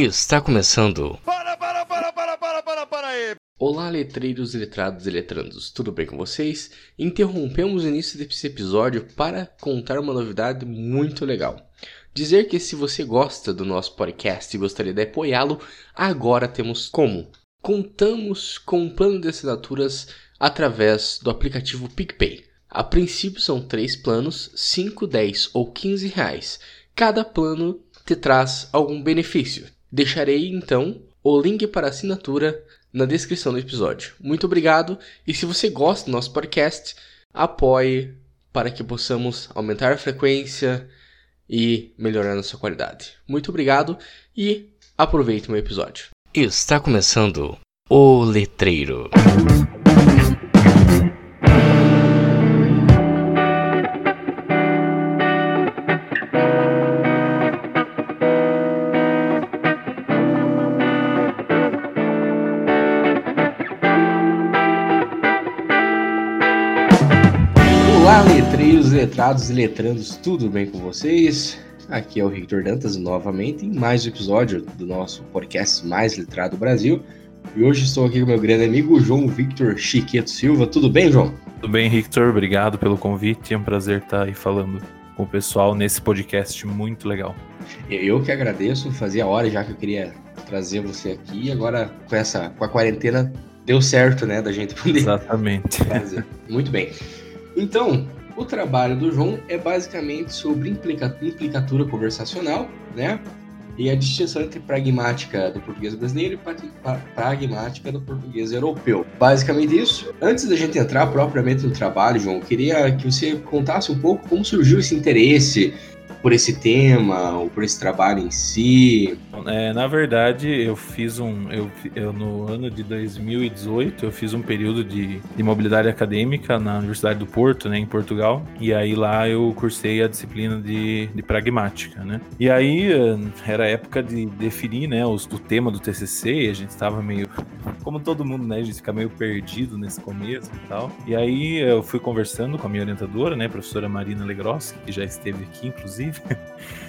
Está começando. Para, para, para, para, para, para, para aí! Olá, letreiros, letrados e letrandos, tudo bem com vocês? Interrompemos o início desse episódio para contar uma novidade muito legal. Dizer que se você gosta do nosso podcast e gostaria de apoiá-lo, agora temos como. Contamos com um plano de assinaturas através do aplicativo PicPay. A princípio são três planos, 5, 10 ou 15 reais. Cada plano te traz algum benefício. Deixarei então o link para assinatura na descrição do episódio. Muito obrigado e se você gosta do nosso podcast, apoie para que possamos aumentar a frequência e melhorar nossa qualidade. Muito obrigado e aproveite o meu episódio. Está começando o Letreiro. Letrados e letrandos, tudo bem com vocês? Aqui é o Victor Dantas novamente em mais um episódio do nosso podcast Mais Letrado Brasil. E hoje estou aqui com meu grande amigo João Victor Chiqueto Silva. Tudo bem, João? Tudo bem, Victor? Obrigado pelo convite. É um prazer estar aí falando com o pessoal nesse podcast muito legal. Eu que agradeço, fazia hora já que eu queria trazer você aqui agora com essa com a quarentena deu certo, né, da gente poder Exatamente. fazer. Muito bem. Então, o trabalho do João é basicamente sobre implica- implicatura conversacional, né? E a distinção entre pragmática do português brasileiro e pra- pra- pragmática do português europeu. Basicamente isso. Antes da gente entrar propriamente no trabalho, João, queria que você contasse um pouco como surgiu esse interesse por esse tema, ou por esse trabalho em si. É, na verdade, eu fiz um. Eu, eu, no ano de 2018, eu fiz um período de, de mobilidade acadêmica na Universidade do Porto, né, em Portugal. E aí lá eu cursei a disciplina de, de pragmática, né? E aí eh, era época de definir, né, os, o tema do TCC. A gente estava meio. Como todo mundo, né? A gente fica meio perdido nesse começo e tal. E aí eu fui conversando com a minha orientadora, né, a professora Marina Legrossi, que já esteve aqui, inclusive.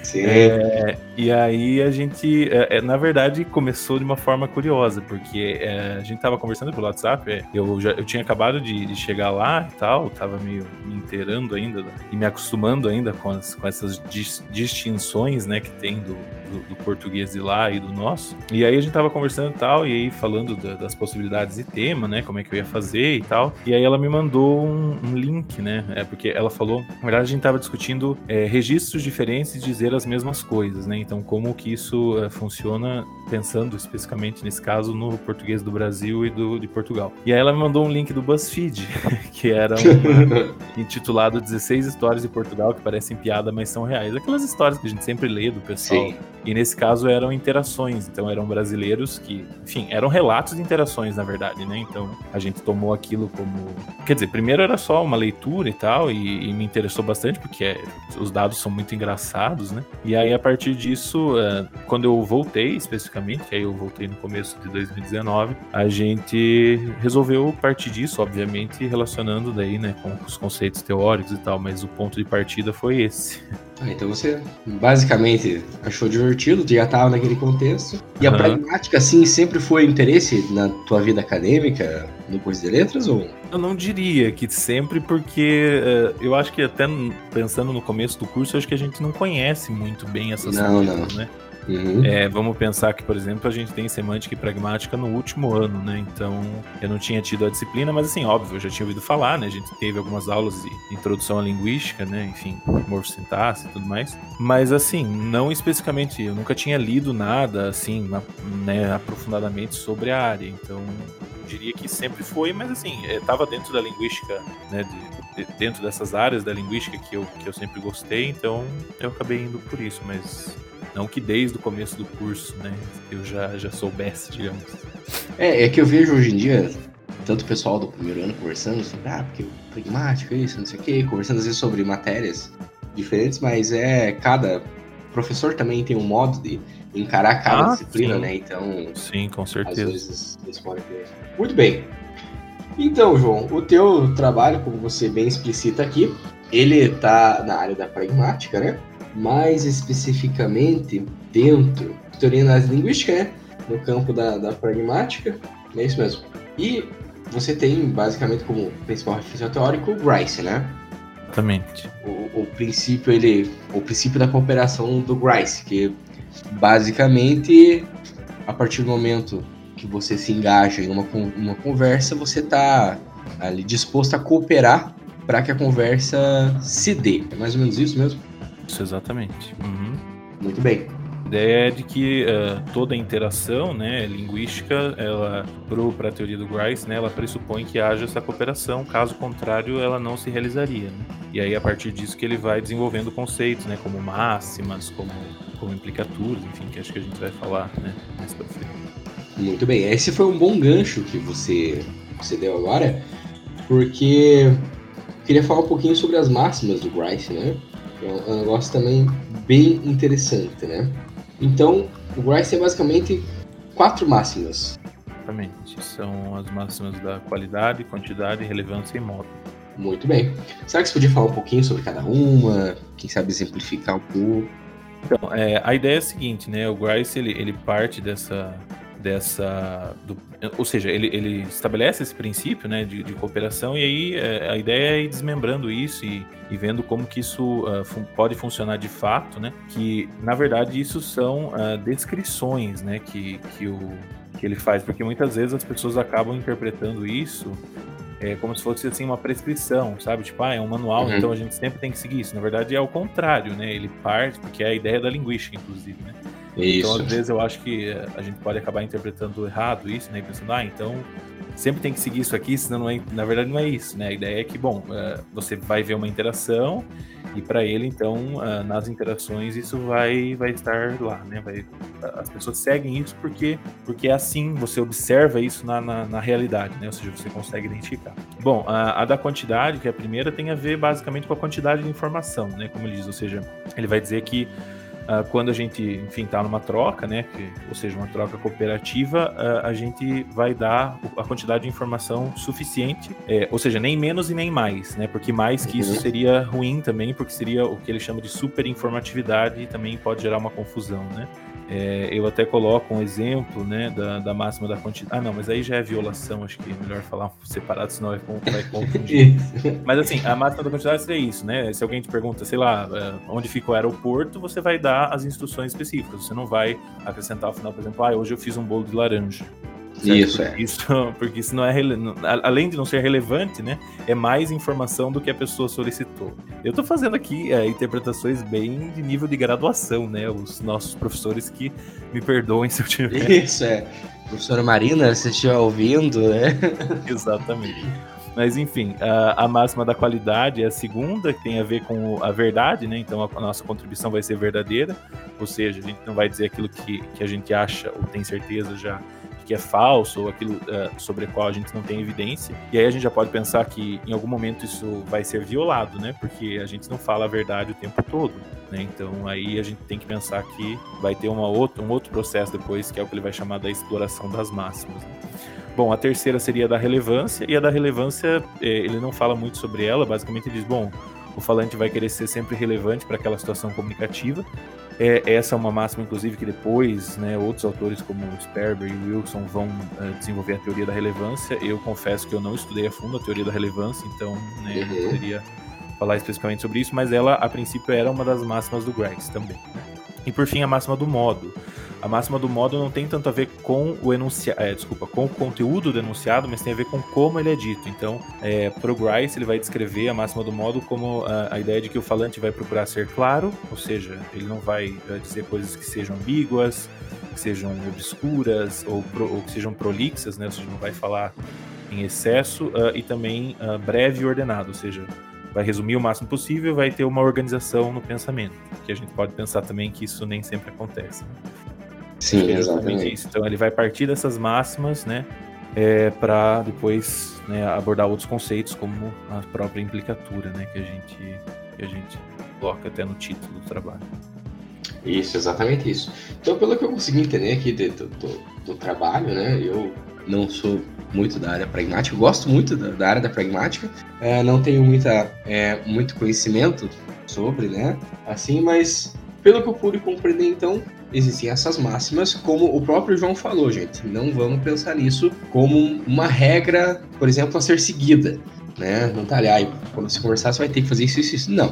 Sim. É, e aí a gente, é, é, na verdade, começou de uma forma curiosa, porque é, a gente tava conversando pelo WhatsApp, é, eu, já, eu tinha acabado de, de chegar lá e tal, tava meio me inteirando ainda e me acostumando ainda com, as, com essas dis- distinções, né, que tem do, do, do português de lá e do nosso. E aí a gente tava conversando e tal, e aí falando da- das possibilidades de tema, né, como é que eu ia fazer e tal. E aí ela me mandou um, um link, né, é porque ela falou, na verdade a gente tava discutindo é, registros diferentes de dizer as mesmas coisas, né, então como que isso é, funciona pensando especificamente nesse caso no português do Brasil e do de Portugal. E aí ela me mandou um link do BuzzFeed, que era uma, intitulado 16 histórias de Portugal que parecem piada, mas são reais. Aquelas histórias que a gente sempre lê do pessoal. Sim. E nesse caso eram interações, então eram brasileiros que, enfim, eram relatos de interações, na verdade, né? Então a gente tomou aquilo como. Quer dizer, primeiro era só uma leitura e tal, e, e me interessou bastante, porque é, os dados são muito engraçados, né? E aí, a partir disso, é, quando eu voltei especificamente, aí eu voltei no começo de 2019, a gente resolveu partir disso, obviamente, relacionando daí, né, com os conceitos teóricos e tal, mas o ponto de partida foi esse. Ah, então você basicamente achou divertido, já estava naquele contexto. E a pragmática, assim, sempre foi interesse na tua vida acadêmica, no curso de letras? Ou... Eu não diria que sempre, porque eh, eu acho que até pensando no começo do curso, eu acho que a gente não conhece muito bem essas Não, coisas, não. né? Uhum. É, vamos pensar que, por exemplo, a gente tem semântica e pragmática no último ano, né? Então, eu não tinha tido a disciplina, mas assim, óbvio, eu já tinha ouvido falar, né? A gente teve algumas aulas de introdução à linguística, né? Enfim, morfossintaxe e tudo mais. Mas assim, não especificamente, eu nunca tinha lido nada, assim, né, aprofundadamente sobre a área. Então, diria que sempre foi, mas assim, estava dentro da linguística, né? de- de- dentro dessas áreas da linguística que eu, que eu sempre gostei, então eu acabei indo por isso, mas não que desde o começo do curso, né, eu já, já soubesse, digamos. É, é que eu vejo hoje em dia tanto o pessoal do primeiro ano conversando sobre, ah, porque pragmático, isso, não sei o quê, conversando às vezes sobre matérias diferentes, mas é cada professor também tem um modo de encarar cada Ah, disciplina, sim. né? Então, Sim, com às certeza. vezes eles podem ter. Muito bem. Então, João, o teu trabalho, como você bem explicita aqui, ele tá na área da pragmática, né? Mais especificamente, dentro da teoria da análise linguística, né? No campo da, da pragmática, é isso mesmo. E você tem basicamente como principal referência teórico o Grice, né? Exatamente. O, o, princípio ele, o princípio da cooperação do Grice, que basicamente a partir do momento que você se engaja em uma, uma conversa, você está ali disposto a cooperar para que a conversa se dê. É mais ou menos isso mesmo? Isso, exatamente. Uhum. Muito bem. A ideia é de que uh, toda interação né, linguística, ela, para a teoria do Grice, né, ela pressupõe que haja essa cooperação, caso contrário, ela não se realizaria. Né? E aí, a partir disso, que ele vai desenvolvendo conceitos, né, como máximas, como, como implicaturas, enfim, que acho que a gente vai falar né, mais para frente. Muito bem, esse foi um bom gancho que você, você deu agora, porque queria falar um pouquinho sobre as máximas do Grice, né? É um negócio também bem interessante, né? Então, o Grice tem basicamente quatro máximas. Exatamente. São as máximas da qualidade, quantidade, relevância e modo. Muito bem. Será que você podia falar um pouquinho sobre cada uma? Quem sabe exemplificar um pouco? Então, é, a ideia é a seguinte, né? O Grice, ele, ele parte dessa, dessa. Do, ou seja, ele, ele estabelece esse princípio né, de, de cooperação e aí é, a ideia é ir desmembrando isso e, e vendo como que isso uh, fun pode funcionar de fato, né? Que na verdade isso são uh, descrições né, que, que, o, que ele faz, porque muitas vezes as pessoas acabam interpretando isso é como se fosse assim uma prescrição, sabe? Tipo, ah, é um manual, uhum. então a gente sempre tem que seguir isso. Na verdade é o contrário, né? Ele parte, porque é a ideia da linguística, inclusive, né? Isso. Então, às vezes, eu acho que eh, a gente pode acabar interpretando errado isso, né? Pensando, ah, então sempre tem que seguir isso aqui, senão não é, na verdade não é isso, né? A ideia é que, bom, uh, você vai ver uma interação e para ele, então, uh, nas interações isso vai, vai estar lá, né? Vai, as pessoas seguem isso porque, porque é assim, você observa isso na, na, na realidade, né? Ou seja, você consegue identificar. Bom, a, a, da quantidade, que é a primeira, tem a ver basicamente com a quantidade de informação, né? Como ele diz, ou seja, ele vai dizer que Uh, quando a gente, enfim, está numa troca, né, que, ou seja, uma troca cooperativa, uh, a gente vai dar a quantidade de informação suficiente, é, ou seja, nem menos e nem mais, né, porque mais que isso uhum. seria ruim também, porque seria o que ele chama de superinformatividade e também pode gerar uma confusão, né. É, eu até coloco um exemplo né, da, da máxima da quantidade. Ah, não, mas aí já é violação, acho que é melhor falar separado, senão vai, vai confundir. mas assim, a máxima da quantidade seria isso, né? Se alguém te pergunta, sei lá, é, onde fica o aeroporto, você vai dar as instruções específicas. Você não vai acrescentar ao final, por exemplo, ah, hoje eu fiz um bolo de laranja. Certo? Isso, é. Isso, porque isso não é além de não ser relevante, né? É mais informação do que a pessoa solicitou. Eu estou fazendo aqui é, interpretações bem de nível de graduação, né? Os nossos professores que me perdoem se eu tiver. Isso, é. Professora Marina, se estiver ouvindo, né? Exatamente. Mas enfim, a, a, máxima da qualidade é a segunda, que tem a ver com a verdade, né? Então a, a, nossa contribuição vai ser verdadeira, ou seja, a gente não vai dizer aquilo que, que a gente acha ou tem certeza já que é falso ou aquilo uh, sobre o qual a gente não tem evidência. E aí a gente já pode pensar que em algum momento isso vai ser violado, né? Porque a gente não fala a verdade o tempo todo. Né? Então aí a gente tem que pensar que vai ter uma outra, um outro processo depois, que é o que ele vai chamar da exploração das máximas. Né? Bom, a terceira seria da relevância, e a da relevância eh, ele não fala muito sobre ela, basicamente ele diz, bom, o falante vai querer ser sempre relevante para aquela situação comunicativa, é, essa é uma máxima, inclusive, que depois né, outros autores como Sperber e Wilson vão uh, desenvolver a teoria da relevância. Eu confesso que eu não estudei a fundo a teoria da relevância, então né, eu não poderia falar especificamente sobre isso, mas ela, a princípio, era uma das máximas do Grice também. Né? E por fim, a máxima do modo. A máxima do modo não tem tanto a ver com o enunciado, é, desculpa, com o conteúdo do enunciado, mas tem a ver com como ele é dito. Então, é, pro Grice, ele vai descrever a máxima do modo como a, a, ideia de que o falante vai procurar ser claro, ou seja, ele não vai dizer coisas que sejam ambíguas, que sejam obscuras ou, pro, ou que sejam prolixas, né? Ou seja, não vai falar em excesso uh, e também uh, breve e ordenado, ou seja, vai resumir o máximo possível, vai ter uma organização no pensamento, que a gente pode pensar também que isso nem sempre acontece. Sim, exatamente. Isso. Então ele vai partir dessas máximas, né, é, para depois né, abordar outros conceitos como a própria implicatura, né, que a gente que a gente coloca até no título do trabalho. Isso, exatamente isso. Então, pelo que eu consegui entender aqui do, do, do trabalho, né, eu não sou muito da área pragmática, gosto muito da, da área da pragmática, é, não tenho muita, é, muito conhecimento sobre, né, assim, mas pelo que eu pude compreender, então, existem essas máximas, como o próprio João falou, gente. Não vamos pensar nisso como uma regra, por exemplo, a ser seguida. Né? Não tá ali, ah, quando você conversar, você vai ter que fazer isso, isso, isso. Não.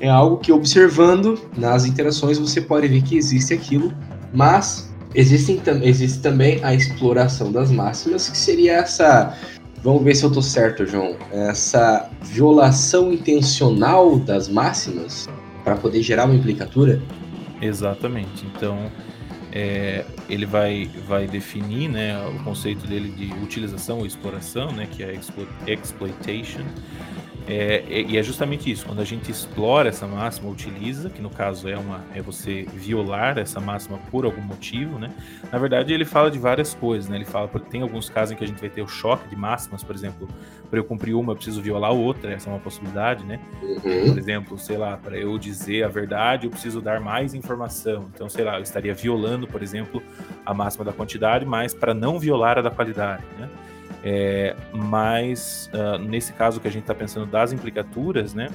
É algo que observando nas interações você pode ver que existe aquilo, mas existem, existe também a exploração das máximas, que seria essa. Vamos ver se eu tô certo, João. Essa violação intencional das máximas para poder gerar uma implicatura? Exatamente. Então, é, ele vai, vai definir né, o conceito dele de utilização ou exploração, né, que é exploitation. É, e é justamente isso, quando a gente explora essa máxima, utiliza, que no caso é, uma, é você violar essa máxima por algum motivo, né? Na verdade, ele fala de várias coisas, né? Ele fala, porque tem alguns casos em que a gente vai ter o choque de máximas, por exemplo, para eu cumprir uma, eu preciso violar outra, essa é uma possibilidade, né? Uhum. Por exemplo, sei lá, para eu dizer a verdade, eu preciso dar mais informação. Então, sei lá, eu estaria violando, por exemplo, a máxima da quantidade, mas para não violar a da qualidade, né? É, mas uh, nesse caso que a gente está pensando das implicaturas, né,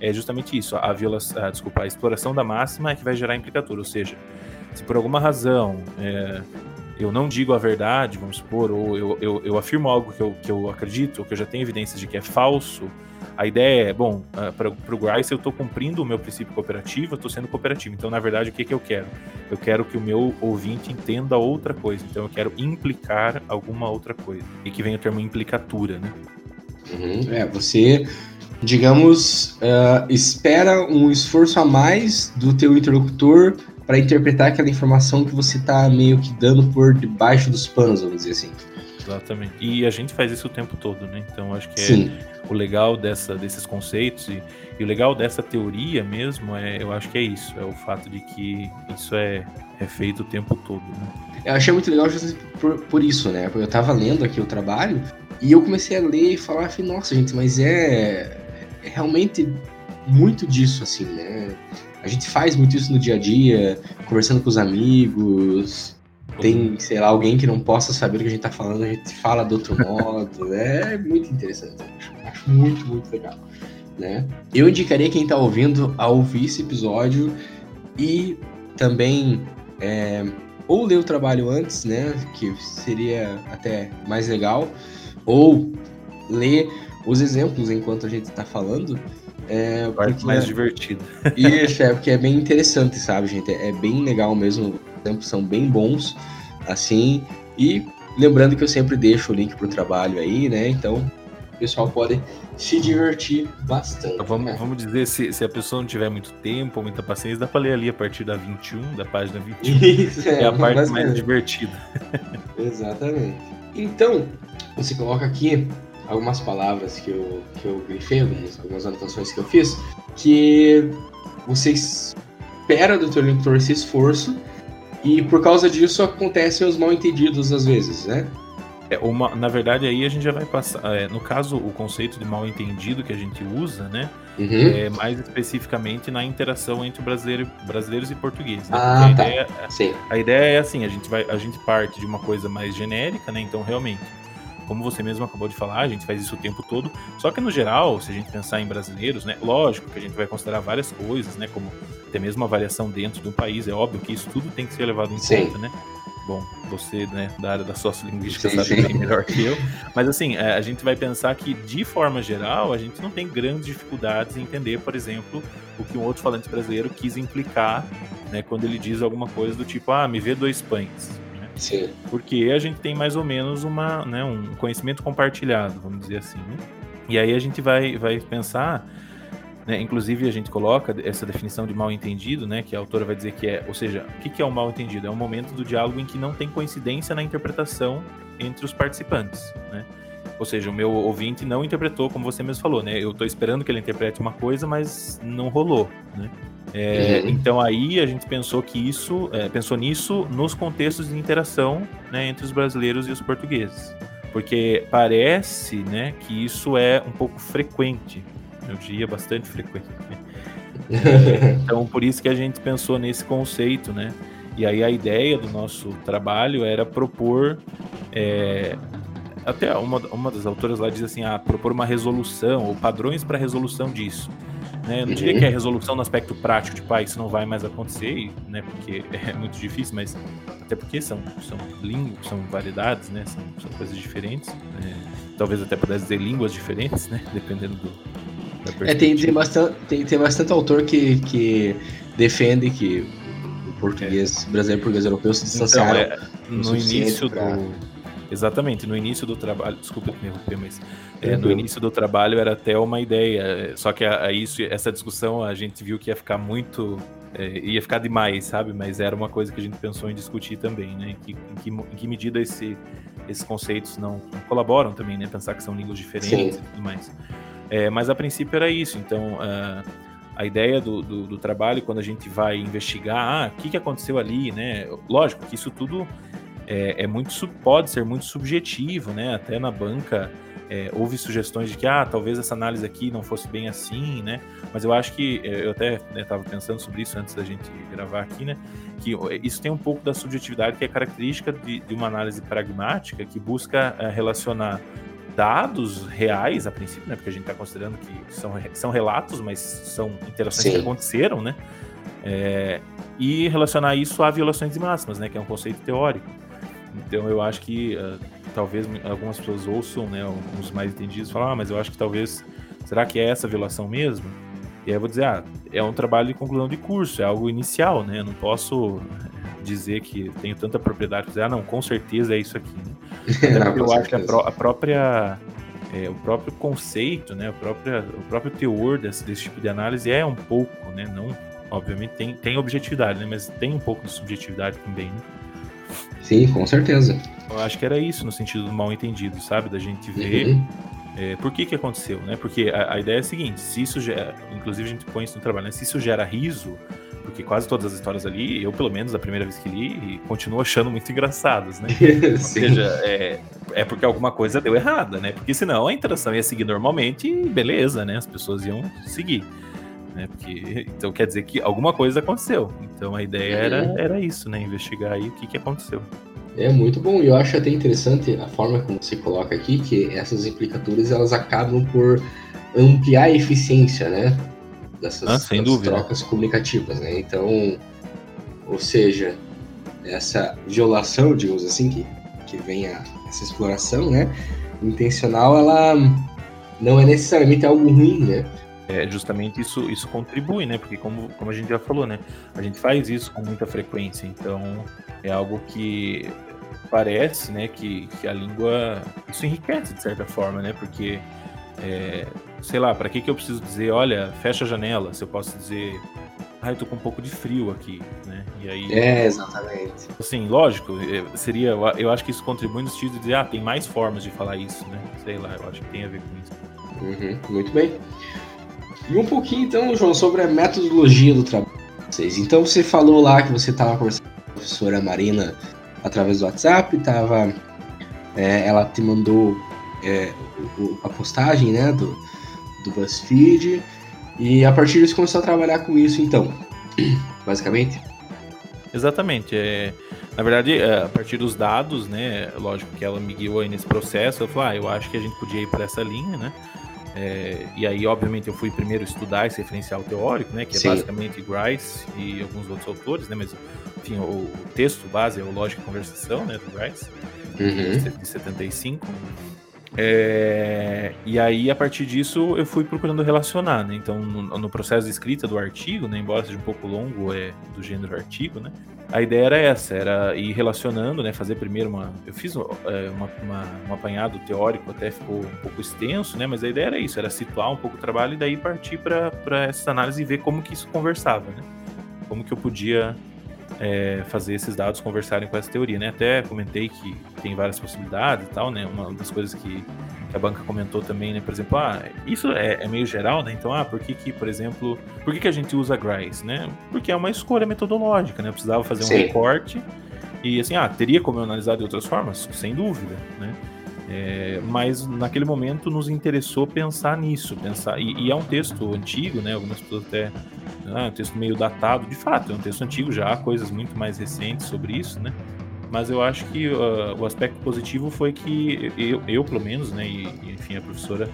é justamente isso. A violação, uh, desculpa, a exploração da máxima é que vai gerar implicatura. Ou seja, se por alguma razão é, eu não digo a verdade, vamos supor, ou eu, eu, eu afirmo algo que eu, que eu acredito, ou que eu já tenho evidências de que é falso, a ideia é, bom, uh, para o Grice eu estou cumprindo o meu princípio cooperativo, eu estou sendo cooperativo. Então, na verdade, o que, que eu quero? Eu quero que o meu ouvinte entenda outra coisa. Então, eu quero implicar alguma outra coisa. E que vem o termo implicatura, né? Uhum. É, você, digamos, uh, espera um esforço a mais do teu interlocutor para interpretar aquela informação que você está meio que dando por debaixo dos panos, vamos dizer assim. Exatamente. E a gente faz isso o tempo todo, né? Então acho que é Sim. o legal dessa, desses conceitos e, e, o legal dessa teoria mesmo é, eu acho que é isso, é o fato de que isso é, é feito o tempo todo. Né? Eu achei muito legal por, por isso, né? Porque eu tava lendo aqui o trabalho e eu comecei a ler e falar, assim, nossa, gente, mas é, é realmente muito disso, assim, né? A gente faz muito isso no dia a dia, conversando com os amigos, tem, sei lá, alguém que não possa saber o que a gente tá falando, a gente fala de outro modo. É muito interessante. Acho muito, muito legal. Né? Eu indicaria quem tá ouvindo a ouvir esse episódio e também é, ou ler o trabalho antes, né? Que seria até mais legal, ou ler os exemplos enquanto a gente tá falando. É, porque, mais divertido. Isso, é porque é bem interessante, sabe, gente? É bem legal mesmo exemplos são bem bons, assim. E lembrando que eu sempre deixo o link pro trabalho aí, né? Então o pessoal pode se divertir bastante. Então, vamos, né? vamos dizer, se, se a pessoa não tiver muito tempo muita paciência, dá pra ler ali a partir da 21, da página 21. Isso, é, é a parte mais divertida. Exatamente. Então, você coloca aqui algumas palavras que eu, que eu grifei, algumas, algumas anotações que eu fiz, que você espera do teu leitor esse esforço e por causa disso acontecem os mal entendidos às vezes, né? É, uma, na verdade, aí a gente já vai passar. É, no caso, o conceito de mal entendido que a gente usa, né? Uhum. É mais especificamente na interação entre brasileiro, brasileiros e portugueses. Né? Ah, a, tá. ideia, Sim. a ideia é assim: a gente, vai, a gente parte de uma coisa mais genérica, né? Então, realmente, como você mesmo acabou de falar, a gente faz isso o tempo todo. Só que no geral, se a gente pensar em brasileiros, né, lógico que a gente vai considerar várias coisas, né, como até mesmo a variação dentro de um país. É óbvio que isso tudo tem que ser levado em sim. conta, né? Bom, você, né, da área da sociolinguística sim, sabe sim. bem melhor que eu. Mas assim, é, a gente vai pensar que, de forma geral, a gente não tem grandes dificuldades em entender, por exemplo, o que um outro falante brasileiro quis implicar, né, quando ele diz alguma coisa do tipo, ah, me vê dois pães. Sim. Porque a gente tem mais ou menos uma, né, um conhecimento compartilhado, vamos dizer assim. Né? E aí a gente vai, vai pensar, né, inclusive a gente coloca essa definição de mal entendido, né, que a autora vai dizer que é, ou seja, o que, que é o mal entendido? É um momento do diálogo em que não tem coincidência na interpretação entre os participantes, né? Ou seja, o meu ouvinte não interpretou como você mesmo falou, né? Eu estou esperando que ele interprete uma coisa, mas não rolou, né? É, uhum. Então aí a gente pensou que isso, é, pensou nisso nos contextos de interação né, entre os brasileiros e os portugueses, porque parece, né, que isso é um pouco frequente, eu diria bastante frequente. Né? então por isso que a gente pensou nesse conceito, né? E aí a ideia do nosso trabalho era propor é, até uma, uma das autoras lá diz assim, ah, propor uma resolução ou padrões para resolução disso. Né? Eu não diria uhum. que é resolução no aspecto prático, tipo, ah, isso não vai mais acontecer, né? Porque é muito difícil, mas até porque são, são línguas, são variedades, né? São, são coisas diferentes. Né? Talvez até pudesse dizer línguas diferentes, né? Dependendo do. É, tem, tem, bastante, tem, tem bastante autor que, que defende que o português é. brasileiro e português europeu se distanciaram então, é, no início pra... do Exatamente, no início do trabalho, desculpa me interromper, mas é, no início do trabalho era até uma ideia, só que a, a isso, essa discussão a gente viu que ia ficar muito, é, ia ficar demais, sabe? Mas era uma coisa que a gente pensou em discutir também, né? Em que, em que, em que medida esse, esses conceitos não, não, colaboram também, né? Pensar que são línguas diferentes Sim. e tudo mais. É, mas a princípio era isso, então uh, a ideia do, do, do, trabalho, quando a gente vai investigar, ah, o que, que aconteceu ali, né? Lógico que isso tudo é, é muito pode ser muito subjetivo, né? Até na banca é, houve sugestões de que ah, talvez essa análise aqui não fosse bem assim, né? Mas eu acho que é, eu até estava né, pensando sobre isso antes da gente gravar aqui, né? Que isso tem um pouco da subjetividade que é característica de, de uma análise pragmática que busca é, relacionar dados reais a princípio, né? Porque a gente está considerando que são, são relatos, mas são interações Sim. que aconteceram, né? É, e relacionar isso a violações máximas, né? Que é um conceito teórico. Então eu acho que uh, talvez algumas pessoas ouçam, né, os mais entendidos falar, ah, mas eu acho que talvez será que é essa violação mesmo? E aí eu vou dizer, ah, é um trabalho de conclusão de curso, é algo inicial, né? Eu não posso dizer que tenho tanta propriedade para dizer, ah, não, com certeza é isso aqui. Né? não, eu acho que a, pró a própria é, o próprio conceito, né, o próprio, o próprio teor desse, desse tipo de análise é um pouco, né, não, obviamente tem, tem objetividade, né, mas tem um pouco de subjetividade também, né? Sim, com certeza. Eu acho que era isso no sentido do mal entendido, sabe? Da gente ver uhum. é, por que que aconteceu, né? Porque a, a, ideia é a seguinte, se isso gera, inclusive a gente põe isso no trabalho, né? se isso gera riso, porque quase todas as histórias ali, eu pelo menos a primeira vez que li, continuo achando muito engraçadas, né? Ou seja, é, é porque alguma coisa deu errada, né? Porque senão a interação ia seguir normalmente e beleza, né? As pessoas iam seguir né? Porque então quer dizer que alguma coisa aconteceu. Então a ideia era, uhum. era isso, né? Investigar aí o que, que aconteceu. É muito bom. E eu acho até interessante a forma como você coloca aqui, que essas implicaturas elas acabam por ampliar a eficiência, né? Dessas, ah, sem dúvida. trocas comunicativas, né? Então, ou seja, essa violação, digamos assim, que, que vem a, essa exploração, né? Intencional, ela não é necessariamente algo ruim, né? É, justamente isso, isso contribui, né? Porque como, como a gente já falou, né? A gente faz isso com muita frequência, então é algo que parece, né, que, que a língua isso enriquece de certa forma, né? Porque é, sei lá, para que que eu preciso dizer, olha, fecha a janela? Se eu posso dizer, ah, eu tô com um pouco de frio aqui, né? E aí É, exatamente. Assim, lógico, é, seria, eu acho que isso contribui no sentido de dizer, ah, tem mais formas de falar isso, né? Sei lá, eu acho que tem a ver com isso. Uhum, muito bem. E um pouquinho então, João, sobre a metodologia do trabalho de vocês. Então você falou lá que você estava conversando com a professora Marina através do WhatsApp, tava, é, ela te mandou é, o, a postagem né, do, do BuzzFeed, e a partir disso começou a trabalhar com isso então, basicamente? Exatamente. É, na verdade, é, a partir dos dados, né, lógico que ela me guiou aí nesse processo, eu falei, ah, eu acho que a gente podia ir por essa linha, né, é, e aí, obviamente, eu fui primeiro estudar esse referencial teórico, né, que é Sim. basicamente Grice e alguns outros autores, né, mas enfim, o, o texto base é o Lógica e Conversação, né, do Grice, uhum. de 75. É, e aí, a partir disso, eu fui procurando relacionar, né? Então, no, no, processo de escrita do artigo, né, embora seja um pouco longo, é do gênero artigo, né? A ideia era essa, era ir relacionando, né? Fazer primeiro uma. Eu fiz é, uma, uma, um apanhado teórico, até ficou um pouco extenso, né? Mas a ideia era isso, era situar um pouco o trabalho e daí partir para essa análise e ver como que isso conversava, né? Como que eu podia é, fazer esses dados conversarem com essa teoria, né? Até comentei que tem várias possibilidades e tal, né? Uma das coisas que, que a banca comentou também, né? Por exemplo, ah, isso é, é, meio geral, né? Então, ah, por que que, por exemplo, por que que a gente usa Grice, né? Porque é uma escolha metodológica, né? Eu precisava fazer um Sim. recorte e, assim, ah, teria como eu analisar de outras formas? Sem dúvida, né? É, mas naquele momento nos interessou pensar nisso, pensar e, e, é um texto antigo, né? Algumas pessoas até ah, um texto meio datado, de fato, é um texto antigo já, há coisas muito mais recentes sobre isso, né? Mas eu acho que uh, o aspecto positivo foi que eu, eu pelo menos, né, e, e enfim a professora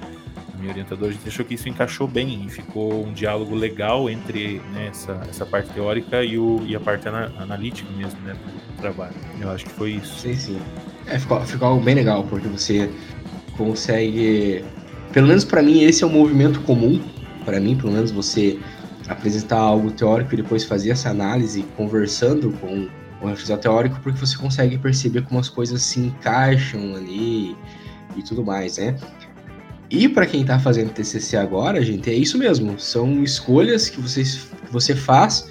minha orientadora, a achou que isso encaixou bem e ficou um diálogo legal entre né, essa, essa parte teórica e, o, e a parte ana, analítica mesmo né, do trabalho. Eu acho que foi isso. Sim, sim. É, ficou, ficou algo bem legal, porque você consegue. Pelo menos para mim, esse é um movimento comum. Para mim, pelo menos, você apresentar algo teórico e depois fazer essa análise conversando com o revisor teórico, porque você consegue perceber como as coisas se encaixam ali e tudo mais, né? E para quem está fazendo TCC agora, gente, é isso mesmo. São escolhas que, vocês, que você faz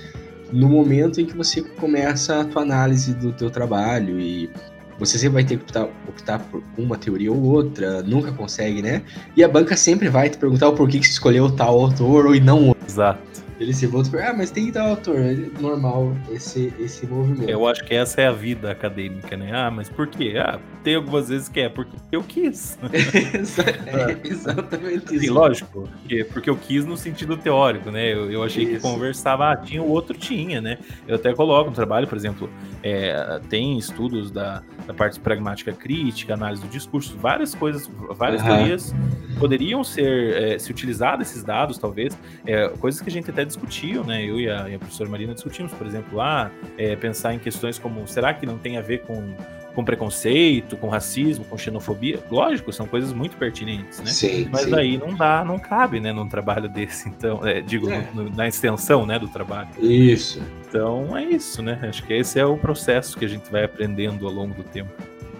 no momento em que você começa a tua análise do teu trabalho e você sempre vai ter que optar, optar, por uma teoria ou outra, nunca consegue, né? E a banca sempre vai te perguntar o porquê que você escolheu tal autor e não outro. Exato. Ele se volta e ah, mas tem que dar autor. É normal esse, esse movimento. Eu acho que essa é a vida acadêmica, né? Ah, mas por quê? Ah, tem algumas vezes que é porque eu quis. é, exatamente isso. Sim, lógico, porque, porque eu quis no sentido teórico, né? Eu, eu achei isso. que conversava, ah, tinha o outro tinha, né? Eu até coloco no trabalho, por exemplo, é, tem estudos da, da parte pragmática crítica, análise do discurso, várias coisas, várias uhum. teorias poderiam ser é, se utilizadas esses dados, talvez, é, coisas que a gente até discutiu, né? Eu e a, e a professora Marina discutimos, por exemplo, lá, é, pensar em questões como será que não tem a ver com com preconceito, com racismo, com xenofobia, lógico, são coisas muito pertinentes, né? Sim, Mas sim. aí não dá, não cabe, né, num trabalho desse, então, é, digo, é. No, na extensão, né, do trabalho. Isso. Então é isso, né? Acho que esse é o processo que a gente vai aprendendo ao longo do tempo.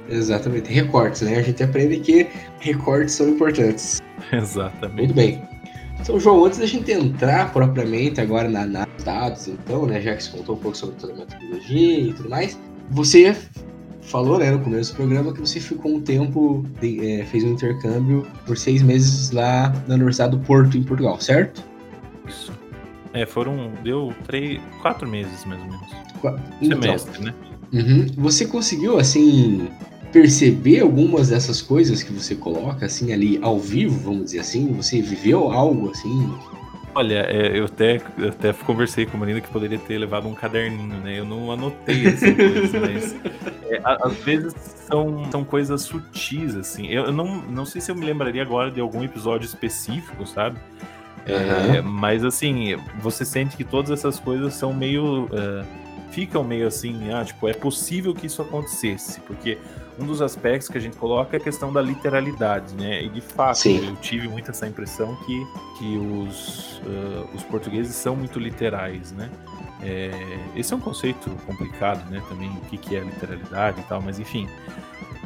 Exatamente, recortes, né? A gente aprende que recortes são importantes. Exatamente. Muito bem. Então, João, antes da gente entrar propriamente agora na, na dados, então, né, já que você contou um pouco sobre toda a metodologia e tudo mais, você falou, né, no começo do programa que você ficou um tempo, de, é, fez um intercâmbio por seis meses lá na Universidade do Porto, em Portugal, certo? Isso. É, foram, deu três, quatro meses mais ou menos. Qu então, Semestre, né? Uhum. Você conseguiu, assim, perceber algumas dessas coisas que você coloca assim ali ao vivo, vamos dizer assim? Você viveu algo assim? Olha, é, eu, até, eu até conversei com a Marina que poderia ter levado um caderninho, né? Eu não anotei essas coisas, mas é, às vezes são, são coisas sutis, assim. Eu, não, não sei se eu me lembraria agora de algum episódio específico, sabe? É, uhum. Mas assim, você sente que todas essas coisas são meio. Uh, ficam meio assim, ah, tipo, é possível que isso acontecesse, porque um dos aspectos que a gente coloca é a questão da literalidade, né? E de fato, Sim. eu tive muito essa impressão que, que os, uh, os portugueses são muito literais, né? É, esse é um conceito complicado, né? Também o que, que é literalidade e tal, mas enfim,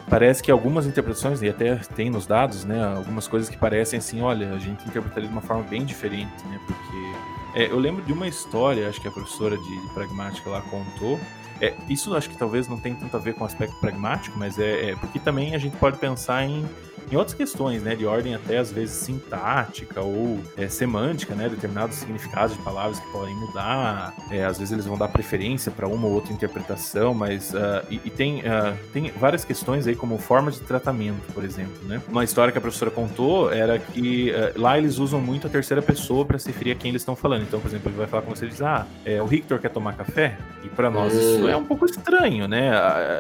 parece que algumas interpretações, e até tem nos dados, né? Algumas coisas que parecem assim, olha, a gente interpretaria de uma forma bem diferente, né? Porque é, eu lembro de uma história, acho que a professora de, de pragmática lá contou, é, isso acho que talvez não tenha tanto a ver com o aspecto pragmático, mas é, é porque também a gente pode pensar em em outras questões, né, de ordem até às vezes sintática ou é, semântica, né, determinados significados de palavras que podem mudar, é, às vezes eles vão dar preferência para uma ou outra interpretação, mas uh, e, e, tem, uh, tem várias questões aí como forma de tratamento, por exemplo, né. Uma história que a professora contou era que uh, lá eles usam muito a terceira pessoa para se referir a quem eles estão falando. Então, por exemplo, ele vai falar com você e diz, ah, é, o Victor quer tomar café? E para nós isso hum. é um pouco estranho, né?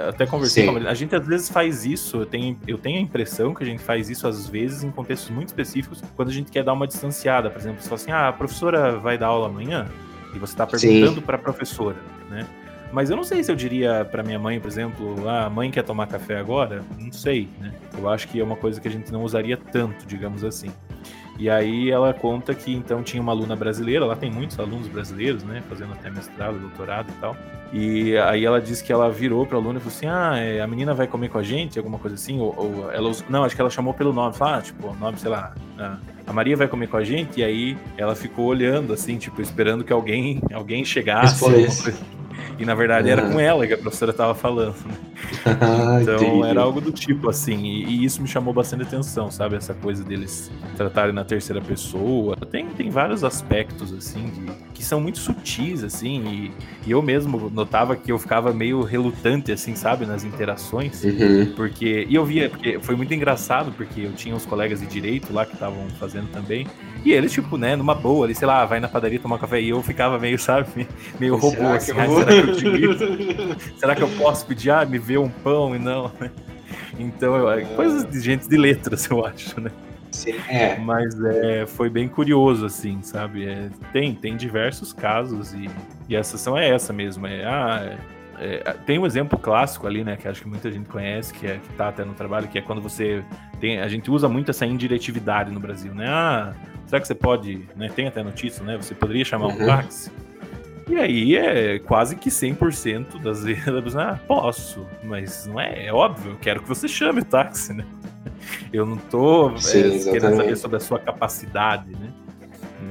Até conversei Sim. com a gente às vezes faz isso, eu tenho, eu tenho a impressão que a gente gente faz isso às vezes em contextos muito específicos, quando a gente quer dar uma distanciada. Por exemplo, você fala assim: ah, a professora vai dar aula amanhã? E você está perguntando para a professora, né? Mas eu não sei se eu diria para minha mãe, por exemplo, ah, a mãe quer tomar café agora? Não sei, né? Eu acho que é uma coisa que a gente não usaria tanto, digamos assim. E aí ela conta que então tinha uma aluna brasileira, lá tem muitos alunos brasileiros, né, fazendo até mestrado, doutorado e tal. E aí ela disse que ela virou para a aluna e falou assim: "Ah, é, a menina vai comer com a gente, alguma coisa assim?" Ou, ou ela não, acho que ela chamou pelo nome, ah, tipo, o nome, sei lá, a, Maria vai comer com a gente, e aí ela ficou olhando assim, tipo, esperando que alguém alguém chegasse. E na verdade era com ela que a professora estava falando. Né? Ah, então era algo do tipo assim. E, e, isso me chamou bastante atenção, sabe? Essa coisa deles tratarem na terceira pessoa. Tem, tem vários aspectos, assim, de, que são muito sutis, assim. E, e, eu mesmo notava que eu ficava meio relutante, assim, sabe? Nas interações. Uhum. Porque. E eu via, porque foi muito engraçado, porque eu tinha uns colegas de direito lá que estavam fazendo também. E eles, tipo, né, numa boa, ali, sei lá, vai na padaria tomar café. E eu ficava meio, sabe, meio robô, será assim. Ah, será, que eu será que eu posso pedir, ah, me ver um pão e não? Então, eu, é. coisas de gente de letras, eu acho, né? Sim, é. Mas é, foi bem curioso, assim, sabe? É, tem, tem diversos casos e, e a exceção é essa mesmo. É, ah, é, tem um exemplo clássico ali, né? Que acho que muita gente conhece, que, é, que tá até no trabalho, que é quando você tem. A gente usa muito essa indiretividade no Brasil, né? Ah, será que você pode. Né, tem até notícia, né? Você poderia chamar uhum. um táxi? E aí é quase que 100% das vezes, ah, posso, mas não é, é óbvio, eu quero que você chame o táxi, né? Eu não tô Sim, é, querendo saber sobre a sua capacidade, né?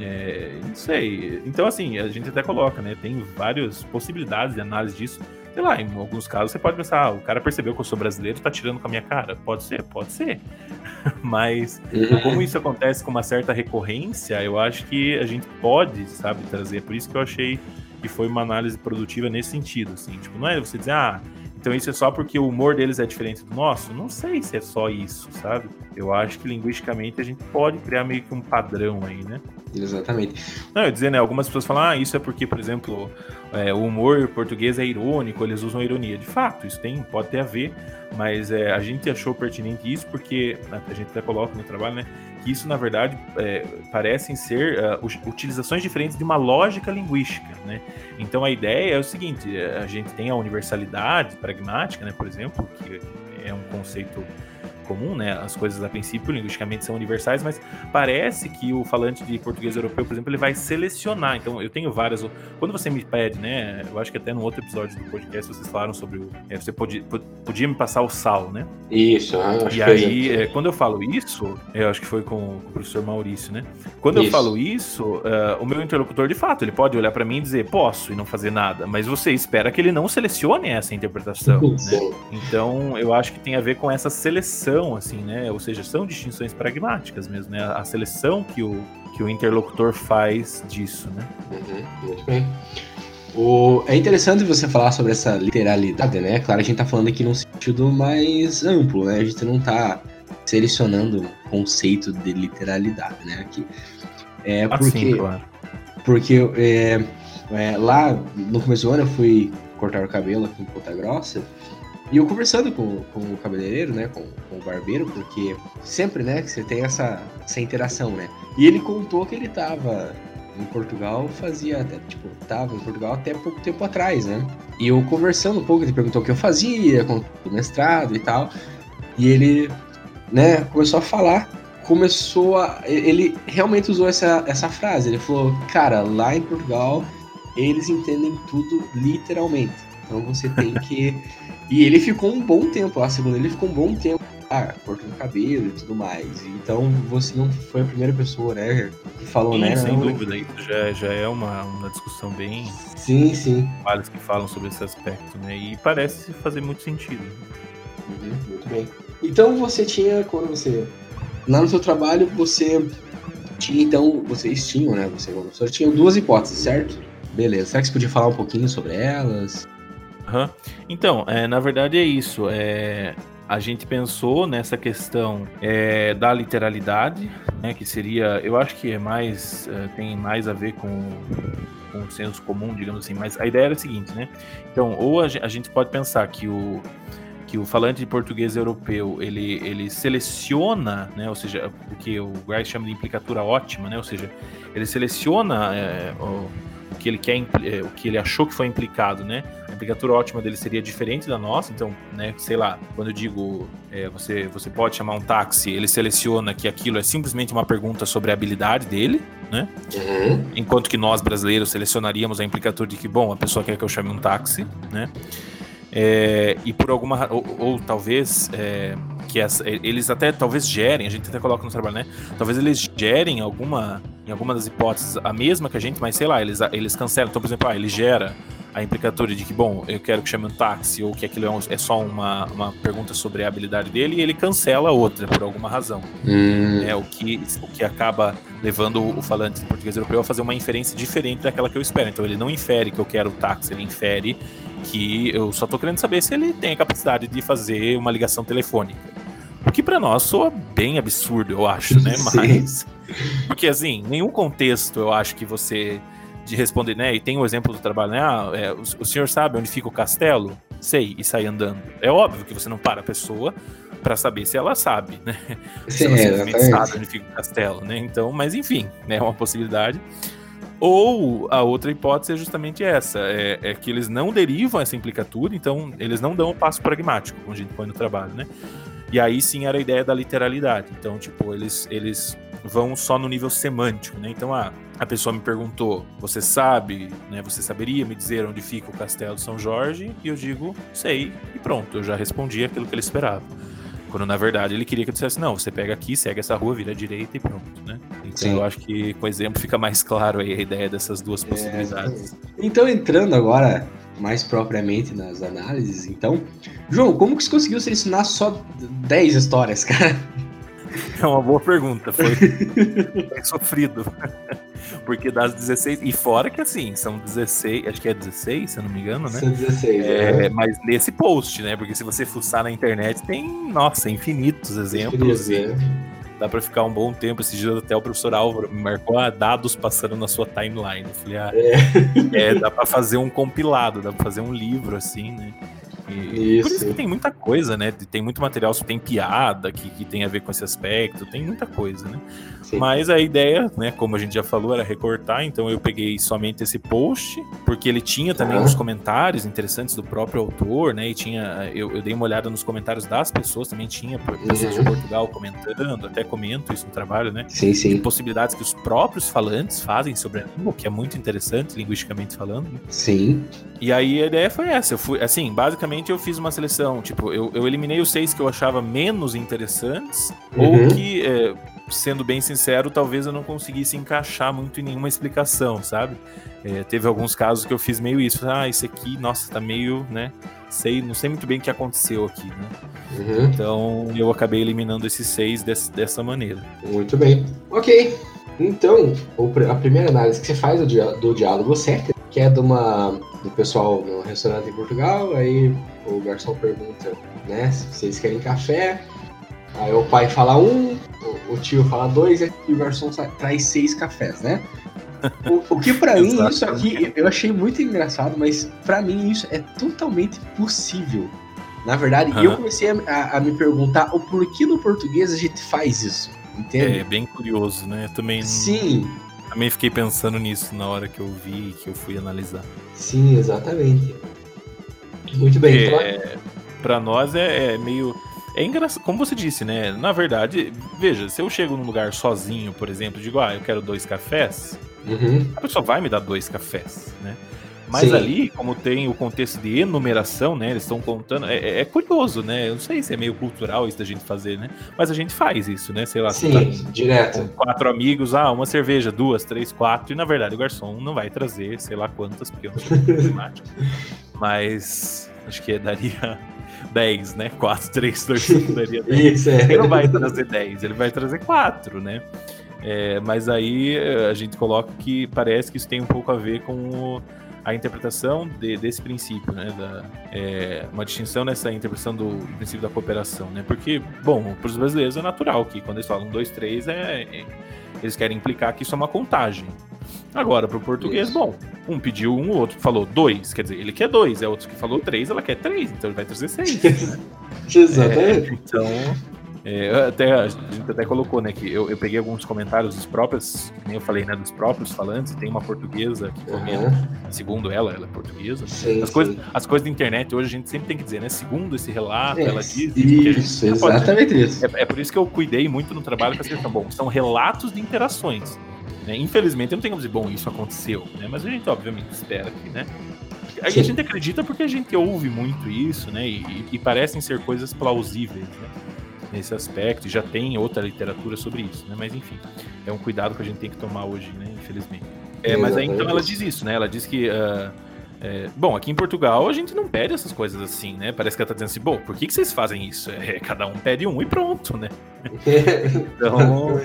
É, não sei. Então, assim, a gente até coloca, né? Tem várias possibilidades de análise disso. Sei lá, em alguns casos você pode pensar, ah, o cara percebeu que eu sou brasileiro, tá tirando com a minha cara. Pode ser, pode ser. Mas uhum. como isso acontece com uma certa recorrência, eu acho que a gente pode, sabe, trazer. Por isso que eu achei que foi uma análise produtiva nesse sentido, assim. Tipo, não é você dizer, ah, então isso é só porque o humor deles é diferente do nosso? Não sei se é só isso, sabe? Eu acho que linguisticamente a gente pode criar meio que um padrão aí, né? Exatamente. Não, eu dizer, né? Algumas pessoas falam, ah, isso é porque, por exemplo, é, o humor português é irônico, eles usam ironia. De fato, isso tem, pode ter a ver, mas é, a gente achou pertinente isso porque a gente até coloca no trabalho, né? Isso, na verdade, é, parecem ser uh, utilizações diferentes de uma lógica linguística, né? Então a ideia é o seguinte: a gente tem a universalidade pragmática, né? Por exemplo, que é um conceito comum, né? As coisas a princípio linguisticamente são universais, mas parece que o falante de português europeu, por exemplo, ele vai selecionar. Então, eu tenho várias. Quando você me pede, né? Eu acho que até no outro episódio do podcast vocês falaram sobre o. É, você podia, podia me passar o sal, né? Isso, acho E aí, é, quando eu falo isso, eu acho que foi com o professor Maurício, né? Quando isso. eu falo isso, uh, o meu interlocutor, de fato, ele pode olhar para mim e dizer posso e não fazer nada, mas você espera que ele não selecione essa interpretação, né? Então, eu acho que tem a ver com essa seleção assim, né? Ou seja, são distinções pragmáticas mesmo, né? A seleção que o, que o interlocutor faz disso, né? Uhum, muito bem. O, é interessante você falar sobre essa literalidade, né? Claro, a gente tá falando aqui num sentido mais amplo, né? A gente não tá selecionando conceito de literalidade, né? Aqui. É porque, assim, claro. porque é, é, lá no começo do ano eu fui cortar o cabelo aqui em Ponta Grossa e eu conversando com, com o cabeleireiro, né, com, com, o barbeiro, porque sempre, né, que você tem essa, essa interação, né. E ele contou que ele tava em Portugal fazia até, tipo, tava em Portugal até pouco tempo atrás, né. E eu conversando um pouco, ele perguntou o que eu fazia, com o mestrado e tal. E ele, né, começou a falar, começou a. Ele realmente usou essa, essa frase. Ele falou, cara, lá em Portugal eles entendem tudo literalmente. Então você tem que. e ele ficou um bom tempo lá, segundo ele, ficou um bom tempo ah, cortando cabelo e tudo mais. Então você não foi a primeira pessoa, né, que falou, sim, né? Sem não, dúvida, isso já, já é uma, uma discussão bem. Sim, sim. Vários que falam sobre esse aspecto, né? E parece fazer muito sentido. Uhum, muito bem. Então você tinha, quando você. Lá no seu trabalho, você tinha, então, vocês tinham, né? Você, você tinha duas hipóteses, certo? Beleza. Será que você podia falar um pouquinho sobre elas? Uhum. Então, é, na verdade é isso. É, a gente pensou nessa questão é, da literalidade, né, que seria, eu acho que é mais é, tem mais a ver com, com o senso comum, digamos assim. Mas a ideia era a seguinte, né? Então, ou a, a gente pode pensar que o que o falante de português europeu ele, ele seleciona, né, ou seja, o que o Grice chama de implicatura ótima, né, ou seja, ele seleciona é, o, o que ele quer, é, o que ele achou que foi implicado, né? A implicatura ótima dele seria diferente da nossa, então, né, sei lá, quando eu digo é, você, você pode chamar um táxi, ele seleciona que aquilo é simplesmente uma pergunta sobre a habilidade dele, né? Uhum. Enquanto que nós brasileiros selecionaríamos a implicatura de que, bom, a pessoa quer que eu chame um táxi, né? É, e por alguma ou, ou talvez é, que essa, eles até talvez gerem, a gente até coloca no trabalho, né? Talvez eles gerem alguma, em alguma das hipóteses, a mesma que a gente, mas sei lá, eles, eles cancelam. Então, por exemplo, ah, ele gera a implicatura de que, bom, eu quero que chame um táxi, ou que aquilo é, um, é só uma, uma pergunta sobre a habilidade dele, e ele cancela a outra por alguma razão. Hum. É o que, o que acaba levando o falante de português europeu a fazer uma inferência diferente daquela que eu espero. Então ele não infere que eu quero o táxi, ele infere que eu só tô querendo saber se ele tem a capacidade de fazer uma ligação telefônica. O que para nós soa bem absurdo, eu acho, né? Mas. Porque, assim, nenhum contexto eu acho que você. De responder, né? E tem o exemplo do trabalho, né? Ah, é, o, o senhor sabe onde fica o castelo? Sei, e sai andando. É óbvio que você não para a pessoa para saber se ela sabe, né? Sim, se ela simplesmente sabe onde fica o castelo, né? Então, mas enfim, né, é uma possibilidade. Ou a outra hipótese é justamente essa: é, é que eles não derivam essa implicatura, então eles não dão o passo pragmático, como a gente põe no trabalho, né? E aí sim era a ideia da literalidade. Então, tipo, eles, eles vão só no nível semântico, né? Então, ah, a pessoa me perguntou: você sabe, né? Você saberia me dizer onde fica o Castelo de São Jorge? E eu digo: sei, e pronto, eu já respondi aquilo que ele esperava. Quando na verdade ele queria que eu dissesse: não, você pega aqui, segue essa rua, vira à direita e pronto, né? Então Sim. eu acho que com o exemplo fica mais claro aí a ideia dessas duas É, possibilidades. Então, entrando agora mais propriamente nas análises, então, João, como que você conseguiu selecionar só 10 histórias, cara? É uma boa pergunta, foi, foi sofrido. Porque das 16, e fora que assim, são 16, acho que é 16, se eu não me engano, né? São 16, É, né? mas nesse post, né? Porque se você fuçar na internet, tem, nossa, infinitos exemplos. e né? dá pra ficar um bom tempo. Esse dia até o professor Álvaro me marcou ah, dados passando na sua timeline. Eu falei, ah, é, dá pra fazer um compilado, dá pra fazer um livro assim, né? E por Isso. isso que tem muita coisa, né? Tem muito material, tem piada que, que tem a ver com esse aspecto, tem muita coisa, né? Sim. Mas a ideia, né, como a gente já falou, era recortar, então eu peguei somente esse post, porque ele tinha também Tá. uns comentários interessantes do próprio autor, né? E tinha. Eu, eu dei uma olhada nos comentários das pessoas, também tinha pessoas de Uhum. Portugal comentando, até comento isso no trabalho, né? Sim, de sim. possibilidades que os próprios falantes fazem sobre a língua, que é muito interessante, linguisticamente falando. né? Sim. E aí a ideia foi essa. Eu fui, assim, basicamente eu fiz uma seleção. Tipo, eu, eu eliminei os seis que eu achava menos interessantes, Uhum. ou que, é, sendo bem sincero, talvez eu não conseguisse encaixar muito em nenhuma explicação, sabe? É, teve alguns casos que eu fiz meio isso. Ah, esse aqui, nossa, tá meio, né? Sei, não sei muito bem o que aconteceu aqui, né? Uhum. Então eu acabei eliminando esses seis des- dessa maneira. Muito bem. Ok. Então, a primeira análise que você faz do, diálogo 7, que é de uma, do pessoal no restaurante em Portugal, aí o garçom pergunta, né, se vocês querem café, aí o pai fala um, o, tio fala dois, e o garçom traz seis cafés, né? O, o que pra mim, isso aqui, eu achei muito engraçado, mas pra mim isso é totalmente possível. Na verdade, e eu comecei a, a- me perguntar o porquê no português a gente faz isso, entende? É bem curioso, né? Também, Sim, também fiquei pensando nisso na hora que eu vi, que eu fui analisar. sim, exatamente. Muito bem, então, É, pra nós é, é meio. É engraçado, como você disse, né? Na verdade, veja, se eu chego num lugar sozinho, por exemplo, e digo, ah, eu quero dois cafés, uhum, a pessoa vai me dar dois cafés, né? Mas Sim. ali, como tem o contexto de enumeração, né? Eles estão contando. É, é- é curioso, né? Eu não sei se é meio cultural isso da gente fazer, né? Mas a gente faz isso, né? Sei lá, você tá sim, direto. quatro amigos, ah, uma cerveja, duas, três, quatro, e na verdade o garçom não vai trazer, sei lá quantas, porque eu não sou. Mas acho que daria 10, né? 4, 3, 2, 1 daria 10. Isso, é. Ele não vai trazer 10, ele vai trazer 4, né? É, mas aí eh, a gente coloca que parece que isso tem um pouco a ver com o- a interpretação de- desse princípio, né? Da, é, uma distinção nessa interpretação do, do princípio da cooperação, né? Porque, bom, para os brasileiros é natural que quando eles falam 2, 3, é, é- eles querem implicar que isso é uma contagem. Agora, para o português, Isso. bom, um pediu um, o outro falou dois, quer dizer, ele quer dois, é outro que falou três, ela quer três, então ele vai trazer seis. Exatamente. Então, é, até, a gente até colocou, né, que eu, eu peguei alguns comentários dos próprios, nem eu falei, né, dos próprios falantes, tem uma portuguesa que comenta, Aham, segundo ela, ela é portuguesa. sim, As sim. coisas, as coisas da internet hoje a gente sempre tem que dizer, né, segundo esse relato, É, ela diz isso, gente não pode- exatamente isso. é, é por isso que eu cuidei muito no trabalho com essa questão. Bom, são relatos de interações. né? Infelizmente, eu não tenho como dizer, bom, isso aconteceu, né? Mas a gente, obviamente, espera que, né? A gente acredita porque a gente ouve muito isso, né? E, e- e parecem ser coisas plausíveis, né? Nesse aspecto, e já tem outra literatura sobre isso, né? Mas enfim, é um cuidado que a gente tem que tomar hoje, né? Infelizmente. É, mas aí então ela diz isso, né? Ela diz que. ah, é, bom, aqui em Portugal a gente não pede essas coisas assim, né? Parece que ela tá dizendo assim, bom, por que, que vocês fazem isso? É, cada um pede um e pronto, né? Então,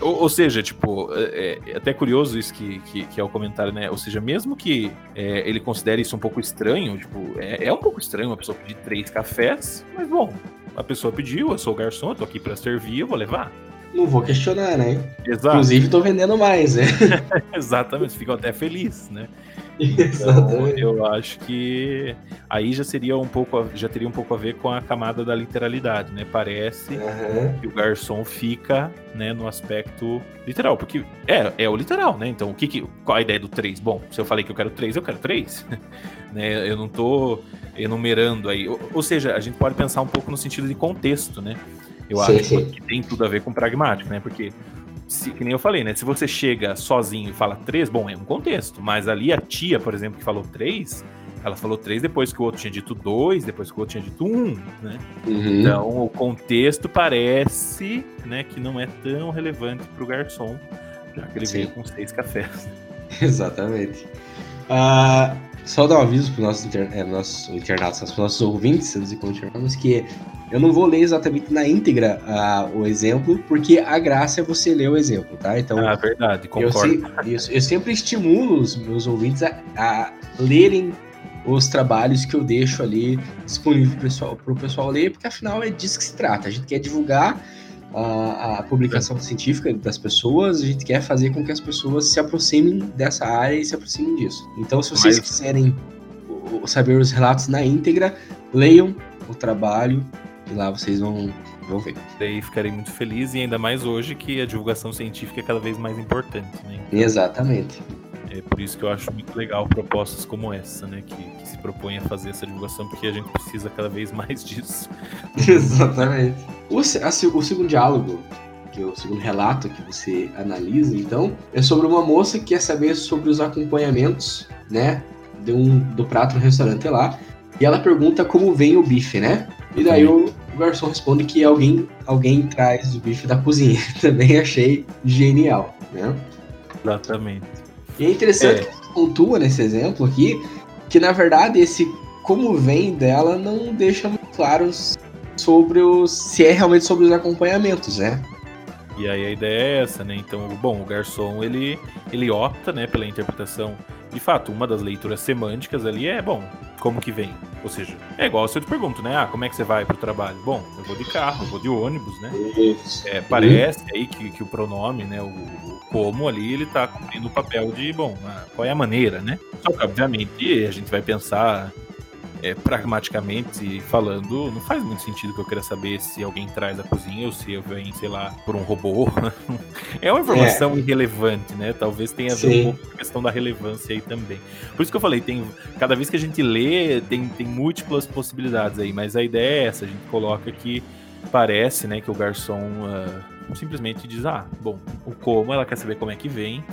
ou, ou seja, tipo, é, é até curioso isso que, que, que é o comentário, né? Ou seja, mesmo que é, ele considere isso um pouco estranho, tipo, é, é um pouco estranho uma pessoa pedir três cafés, mas bom, a pessoa pediu, eu sou o garçom, eu tô aqui pra servir, eu vou levar. Não vou questionar, né? Exato. Inclusive, tô vendendo mais, né? Exatamente, ficam até felizes, né? Então, eu acho que aí já seria um pouco, já teria um pouco a ver com a camada da literalidade, né? Parece uhum. que o garçom fica, né, no aspecto literal, porque é, é o literal, né? Então, o que, que qual a ideia do 3? Bom, se eu falei que eu quero 3, eu quero 3. né? Eu não tô enumerando aí. Ou, ou, seja, a gente pode pensar um pouco no sentido de contexto, né? Eu sim, acho sim. que tem tudo a ver com pragmático, né? Porque se, que nem eu falei, né? Se você chega sozinho e fala três, bom, é um contexto. Mas ali a tia, por exemplo, que falou três, ela falou três depois que o outro tinha dito dois, depois que o outro tinha dito um, né? Uhum. Então o contexto parece, né, que não é tão relevante para o garçom, já que ele Sim. veio com seis cafés. Exatamente. Uh, só dar um aviso para os nossos, inter... é, nossos internatos, para os nossos ouvintes, se continuarmos, que eu não vou ler exatamente na íntegra uh, o exemplo, porque a graça é você ler o exemplo, tá? Então, ah, verdade, concordo. Eu, eu, eu sempre estimulo os meus ouvintes a, a, lerem os trabalhos que eu deixo ali disponível para o pessoal, pessoal ler, porque afinal é disso que se trata. A gente quer divulgar a, a publicação científica das pessoas, a gente quer fazer com que as pessoas se aproximem dessa área e se aproximem disso. Então, se vocês Mas... quiserem saber os relatos na íntegra, leiam o trabalho e lá vocês vão, vão ver. Daí ficarei muito feliz, e ainda mais hoje que a divulgação científica é cada vez mais importante. Né? Exatamente. É por isso que eu acho muito legal propostas como essa, né? Que, se propõem a fazer essa divulgação, porque a gente precisa cada vez mais disso. Exatamente. O, a, o segundo diálogo, que é o segundo relato que você analisa, então, é sobre uma moça que quer saber sobre os acompanhamentos, né? De um, do prato no restaurante lá. E ela pergunta como vem o bife, né? E daí o, o garçom responde que alguém, alguém traz o bife da cozinha. Também achei genial, né? Exatamente. E é interessante é. que pontua nesse exemplo aqui que na verdade esse como vem dela não deixa muito claro sobre se é realmente sobre os acompanhamentos, né? E aí a ideia é essa, né? Então, bom, o garçom ele ele opta, né, pela interpretação. De fato, uma das leituras semânticas ali é, bom, como que vem? Ou seja, é igual se eu te pergunto, né? Ah, como é que você vai pro trabalho? Bom, eu vou de carro, eu vou de ônibus, né? É, parece aí que, que o pronome, né? O, o, como ali, ele tá cumprindo o papel de, bom, qual é a maneira, né? Só que, obviamente, a gente vai pensar é, pragmaticamente falando, não faz muito sentido que eu queira saber se alguém traz a cozinha ou se eu venho, sei lá, por um robô. é uma informação é. irrelevante, né? Talvez tenha a ver um pouco com a questão da relevância aí também. Por isso que eu falei, tem cada vez que a gente lê, tem, tem múltiplas possibilidades aí, mas a ideia é essa, a gente coloca que parece, né, que o garçom uh, simplesmente diz, ah, bom, o como, ela quer saber como é que vem,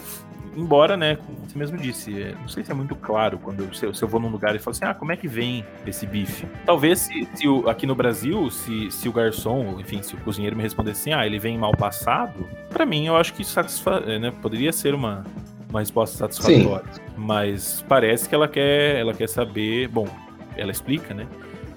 embora, né, como você mesmo disse, é, não sei se é muito claro quando eu, se, eu, se eu vou num lugar e falo assim, ah, como é que vem esse bife? Talvez se, se o, aqui no Brasil, se, se o garçom, enfim, se o cozinheiro me respondesse assim, ah, ele vem mal passado, para mim eu acho que satisfa é, né, poderia ser uma, uma resposta satisfatória. Sim. Mas parece que ela quer, ela quer saber, bom, ela explica, né?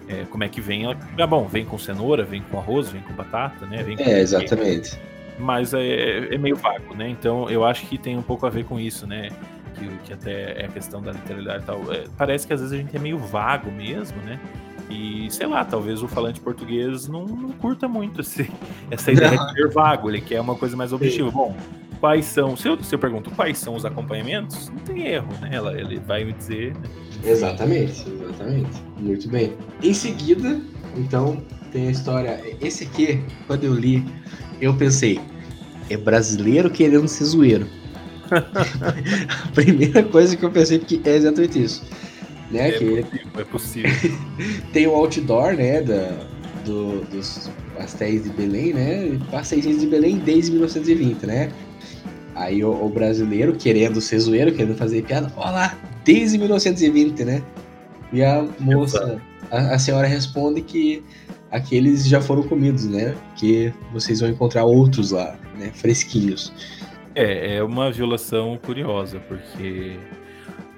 É, como é que vem? Ela, ah, bom, vem com cenoura, vem com arroz, vem com batata, né? Vem com é, exatamente mas é, é, meio vago, né? Então eu acho que tem um pouco a ver com isso, né? Que, que até é a questão da literalidade e tal. É, parece que às vezes a gente é meio vago mesmo, né? E sei lá, talvez o falante português não, não curta muito esse, essa ideia não. de ser vago, ele quer uma coisa mais objetiva. Sim. Bom, quais são, se eu, se eu pergunto quais são os acompanhamentos, não tem erro, né? Ela, ele vai me dizer. Né? Exatamente, exatamente. Muito bem. Em seguida, então, tem a história. Esse aqui, quando eu li, eu pensei, é brasileiro querendo ser zoeiro. a primeira coisa que eu pensei porque é exatamente isso. Né? É que possível, é possível. tem o outdoor, né, da, do, dos pastéis de Belém, né? Pastéis de Belém desde 1920, né? Aí o, o, brasileiro querendo ser zoeiro, querendo fazer piada, olha lá, desde 1920, né? E a moça, a, a senhora responde que aqueles já foram comidos, né? Que vocês vão encontrar outros lá, né? Fresquinhos. É, é uma violação curiosa, porque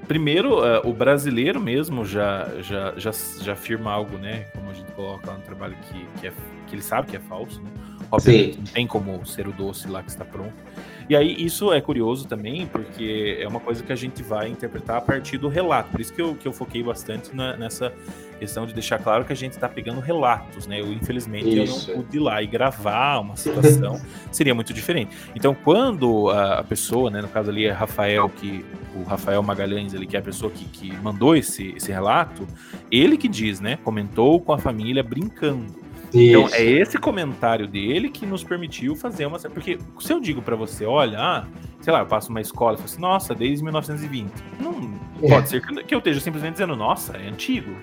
primeiro uh, o brasileiro mesmo já, já, já, já afirma algo, né? Como a gente coloca lá no trabalho que, que, é, que ele sabe que é falso, né? Obviamente, Sim. não tem como ser o doce lá que está pronto. E aí, isso é curioso também, porque é uma coisa que a gente vai interpretar a partir do relato. Por isso que eu, que eu foquei bastante na, nessa questão de deixar claro que a gente está pegando relatos, né? Eu, infelizmente, eu não pude ir lá e gravar uma situação, seria muito diferente. Então, quando a, a, pessoa, né, no caso ali é Rafael, que o Rafael Magalhães, ele que é a pessoa que, que mandou esse, esse relato, ele que diz, né? Comentou com a família brincando. Então, é esse comentário dele que nos permitiu fazer uma. Porque se eu digo para você, olha, ah, sei lá, eu passo uma escola e falo assim, nossa, desde 1920. Não é. pode ser que eu esteja simplesmente dizendo, nossa, é antigo.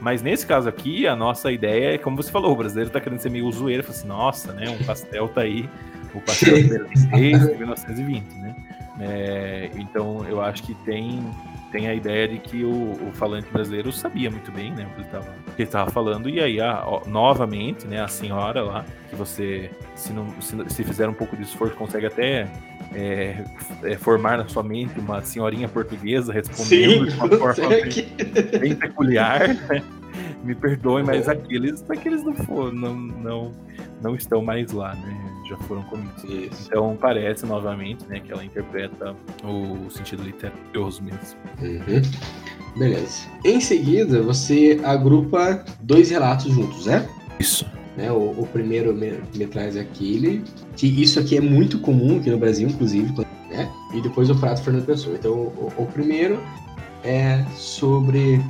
Mas nesse caso aqui, a nossa ideia é, como você falou, o brasileiro tá querendo ser meio usueiro, fala assim, nossa, né, um pastel tá aí, o pastel desde 1920, né? É, então eu acho que tem tem a ideia de que o, o falante brasileiro sabia muito bem, né, o que ele estava falando, e aí, a, ó, novamente, né, a senhora lá, que você, se, não, se, se fizer um pouco de esforço, consegue até é, é, formar na sua mente uma senhorinha portuguesa respondendo Sim, de uma forma bem, bem, peculiar, né? Me perdoem, mas é. aqueles, aqueles não, for, não, não, não estão mais lá, né? Já foram comidos. Isso. Então parece novamente né, que ela interpreta o sentido literoso mesmo. Uhum. Beleza. Em seguida, você agrupa dois relatos juntos, né? Isso. Né, o, o primeiro me, me, traz aquele, que isso aqui é muito comum aqui no Brasil, inclusive, né? E depois o prato Fernando Pessoa. Então, o, o primeiro é sobre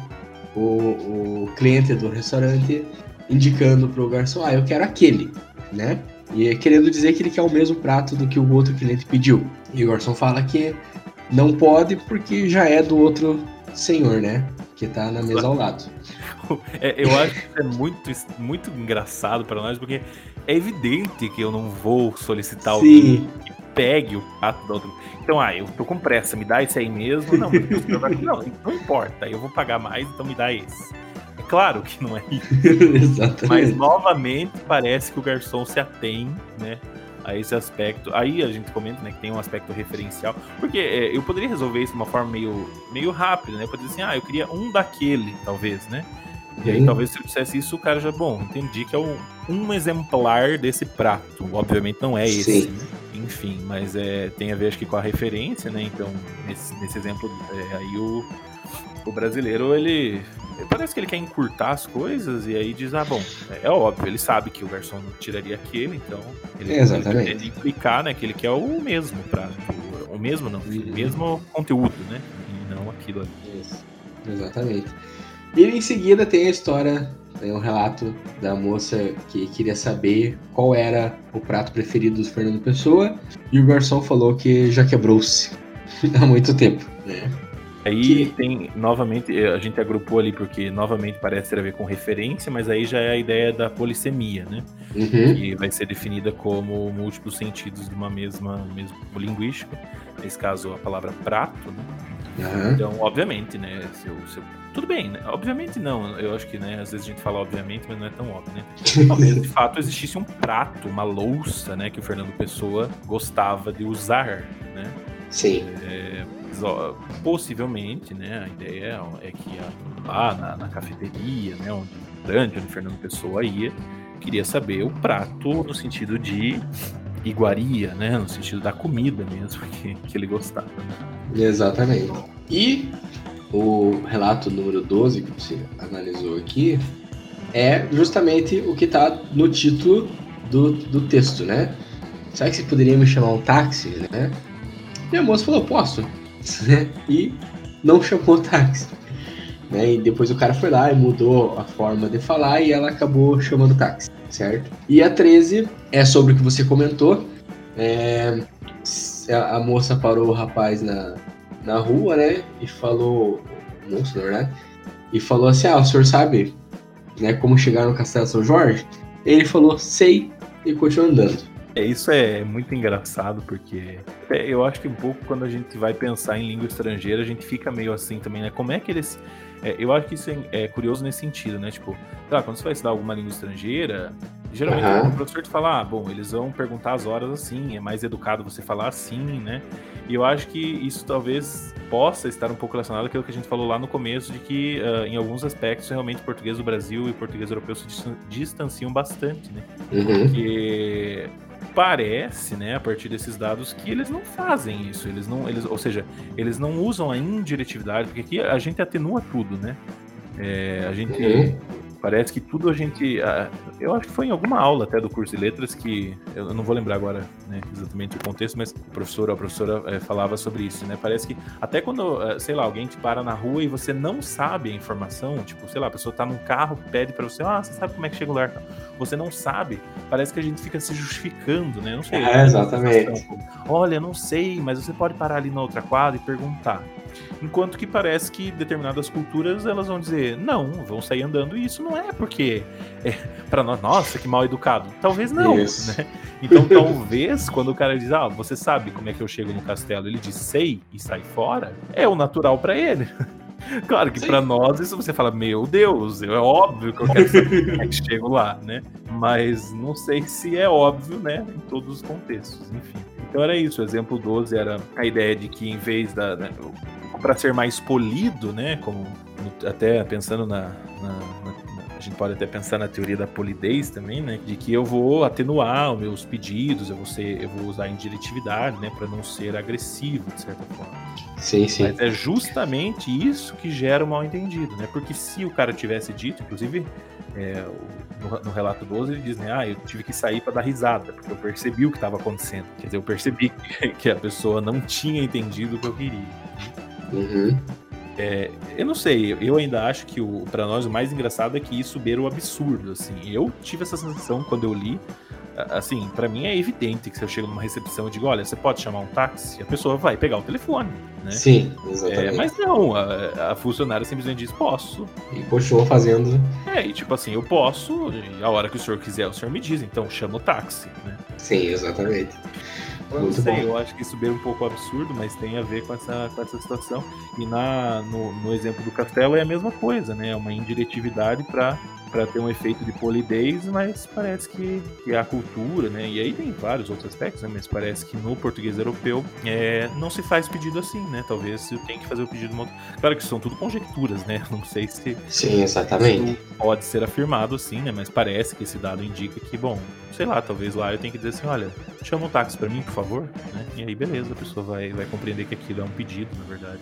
o, o cliente do restaurante indicando para o garçom, ah, eu quero aquele, né? E é querendo dizer que ele quer o mesmo prato do que o outro cliente pediu. E o garçom fala que não pode porque já é do outro senhor, né? Que tá na mesa ao lado. É, eu acho que é muito, muito engraçado para nós, porque é evidente que eu não vou solicitar Sim. que pegue o prato do outro. Então, ah, eu tô com pressa, me dá esse aí mesmo. Não, não, não importa, eu vou pagar mais, então me dá esse claro que não é isso. Exatamente. Mas novamente parece que o garçom se atém, né? A esse aspecto. Aí a gente comenta, né, que tem um aspecto referencial. Porque é, eu poderia resolver isso de uma forma meio, meio rápida, né? Eu poderia dizer assim, ah, eu queria um daquele, talvez, né? E aí, talvez se eu dissesse isso, o cara já, bom, entendi que é um, um exemplar desse prato. Obviamente não é esse, né? Enfim, mas é, tem a ver, acho que, com a referência, né? Então, nesse, nesse exemplo, é, aí o, o brasileiro, ele Parece que ele quer encurtar as coisas e aí diz: ah, bom, é, óbvio, ele sabe que o garçom não tiraria aquele, então ele, Exatamente. ele implicar, né, que ele quer o mesmo para o mesmo não, uhum. o mesmo conteúdo, né, e não aquilo ali. Isso. Exatamente. E em seguida tem a história, tem um relato da moça que queria saber qual era o prato preferido do Fernando Pessoa e o garçom falou que já quebrou-se há muito tempo, né? Aí que... tem, novamente, eh, a gente agrupou ali porque, novamente, parece ter a ver com referência, mas aí já é a ideia da polissemia, né? Uhum. Que vai ser definida como múltiplos sentidos de uma mesma, mesmo linguística. Nesse caso, a palavra prato, né? Uhum. Então, obviamente, né? Seu, seu... Tudo bem, né? Obviamente não. Eu acho que, né, às vezes a gente fala obviamente, mas não é tão óbvio, né? Talvez de fato existisse um prato, uma louça, né, que o Fernando Pessoa gostava de usar, né? Sim. É possivelmente, né, a ideia é que lá na, na cafeteria, né, onde grande, onde Fernando Pessoa ia, queria saber o prato no sentido de iguaria, né, no sentido da comida mesmo que, que ele gostava. Né? Exatamente. E o relato número 12 que você analisou aqui é justamente o que está no título do, do texto, né? Será que você poderia me chamar um táxi, né? E a moça falou, posso né? E não chamou táxi. Né? E depois o cara foi lá e mudou a forma de falar e ela acabou chamando táxi, certo? E a 13 é sobre o que você comentou. É, a, moça parou o rapaz na, na rua, né? E falou. Moço, verdade. E falou assim: Ah, o senhor sabe né, como chegar no Castelo São Jorge? Ele falou: Sei, e continuou andando. É, isso é muito engraçado, porque é, eu acho que um pouco quando a gente vai pensar em língua estrangeira, a gente fica meio assim também, né? Como é que eles. É, eu acho que isso é, é, curioso nesse sentido, né? Tipo, tá, quando você vai estudar alguma língua estrangeira, Geralmente uhum. o professor te fala, ah, bom, eles vão perguntar as horas assim, é mais educado você falar assim, né? E eu acho que isso talvez possa estar um pouco relacionado àquilo que a gente falou lá no começo, de que uh, em alguns aspectos realmente português do Brasil e português europeu se distanciam bastante, né? Uhum. Porque parece, né, a partir desses dados, que eles não fazem isso. Eles não, eles, ou seja, eles não usam a indiretividade, porque aqui a gente atenua tudo, né? É, a gente uhum. Parece que tudo a gente. Eu acho que foi em alguma aula até do curso de letras que. Eu não vou lembrar agora né, exatamente o contexto, mas o professor ou a professora é, falava sobre isso, né? Parece que até quando, eh, sei lá, alguém te para na rua e você não sabe a informação, tipo, sei lá, a pessoa tá num carro, pede para você, ah, você sabe como é que chega o lugar? Você não sabe, parece que a gente fica se justificando, né? Não sei. É, exatamente. Olha, não sei, mas você pode parar ali na outra quadra e perguntar. Enquanto que parece que determinadas culturas elas vão dizer, não, vão sair andando e isso não é porque é para nós, nossa, que mal educado. Talvez não, né? Então talvez quando o cara diz, ah, você sabe como é que eu chego no castelo, ele diz sei e sai fora, é o natural para ele. Claro que para nós isso você fala, meu Deus, é óbvio que eu quero saber como é que chego lá, né? Mas não sei se é óbvio, né, em todos os contextos, enfim. Então era isso, o exemplo 12 era a ideia de que em vez da, né, para ser mais polido, né? Como até pensando na, na, na, a gente pode até pensar na teoria da polidez também, né? De que eu vou atenuar os meus pedidos, eu vou ser, eu vou usar indiretividade, né? Para não ser agressivo de certa forma. Sim, sim. Mas é justamente isso que gera o mal entendido, né? Porque se o cara tivesse dito, inclusive é, no, no, relato 12 ele diz, né? Ah, eu tive que sair para dar risada, porque eu percebi o que estava acontecendo. Quer dizer, eu percebi que a pessoa não tinha entendido o que eu queria. Uhum. É, eu não sei, eu ainda acho que o para nós o mais engraçado é que isso beira o absurdo, assim. Eu tive essa sensação quando eu li, assim, para mim é evidente que se eu chego numa recepção e digo, olha, você pode chamar um táxi, a pessoa vai pegar o telefone, né? Sim, exatamente. É, mas não, a, a, funcionária simplesmente diz, posso. E puxou fazendo. É, e tipo assim, eu posso, e a hora que o senhor quiser, o senhor me diz, então chama o táxi, né? Sim, exatamente. Eu não sei, bom. eu acho que isso veio um pouco absurdo, mas tem a ver com essa, com essa situação. E na, no, no exemplo do castelo é a mesma coisa, né? É uma indiretividade para para ter um efeito de polidez, mas parece que, que a cultura, né? E aí tem vários outros aspectos, né? Mas parece que no português europeu é, não se faz pedido assim, né? Talvez eu tenha que fazer o pedido. Uma... Claro que são tudo conjecturas, né? Não sei se Sim, exatamente. pode ser afirmado assim, né? Mas parece que esse dado indica que, bom, sei lá, talvez lá eu tenha que dizer assim, olha, chama um táxi para mim, por favor, né? E aí beleza, a pessoa vai, vai compreender que aquilo é um pedido, na verdade.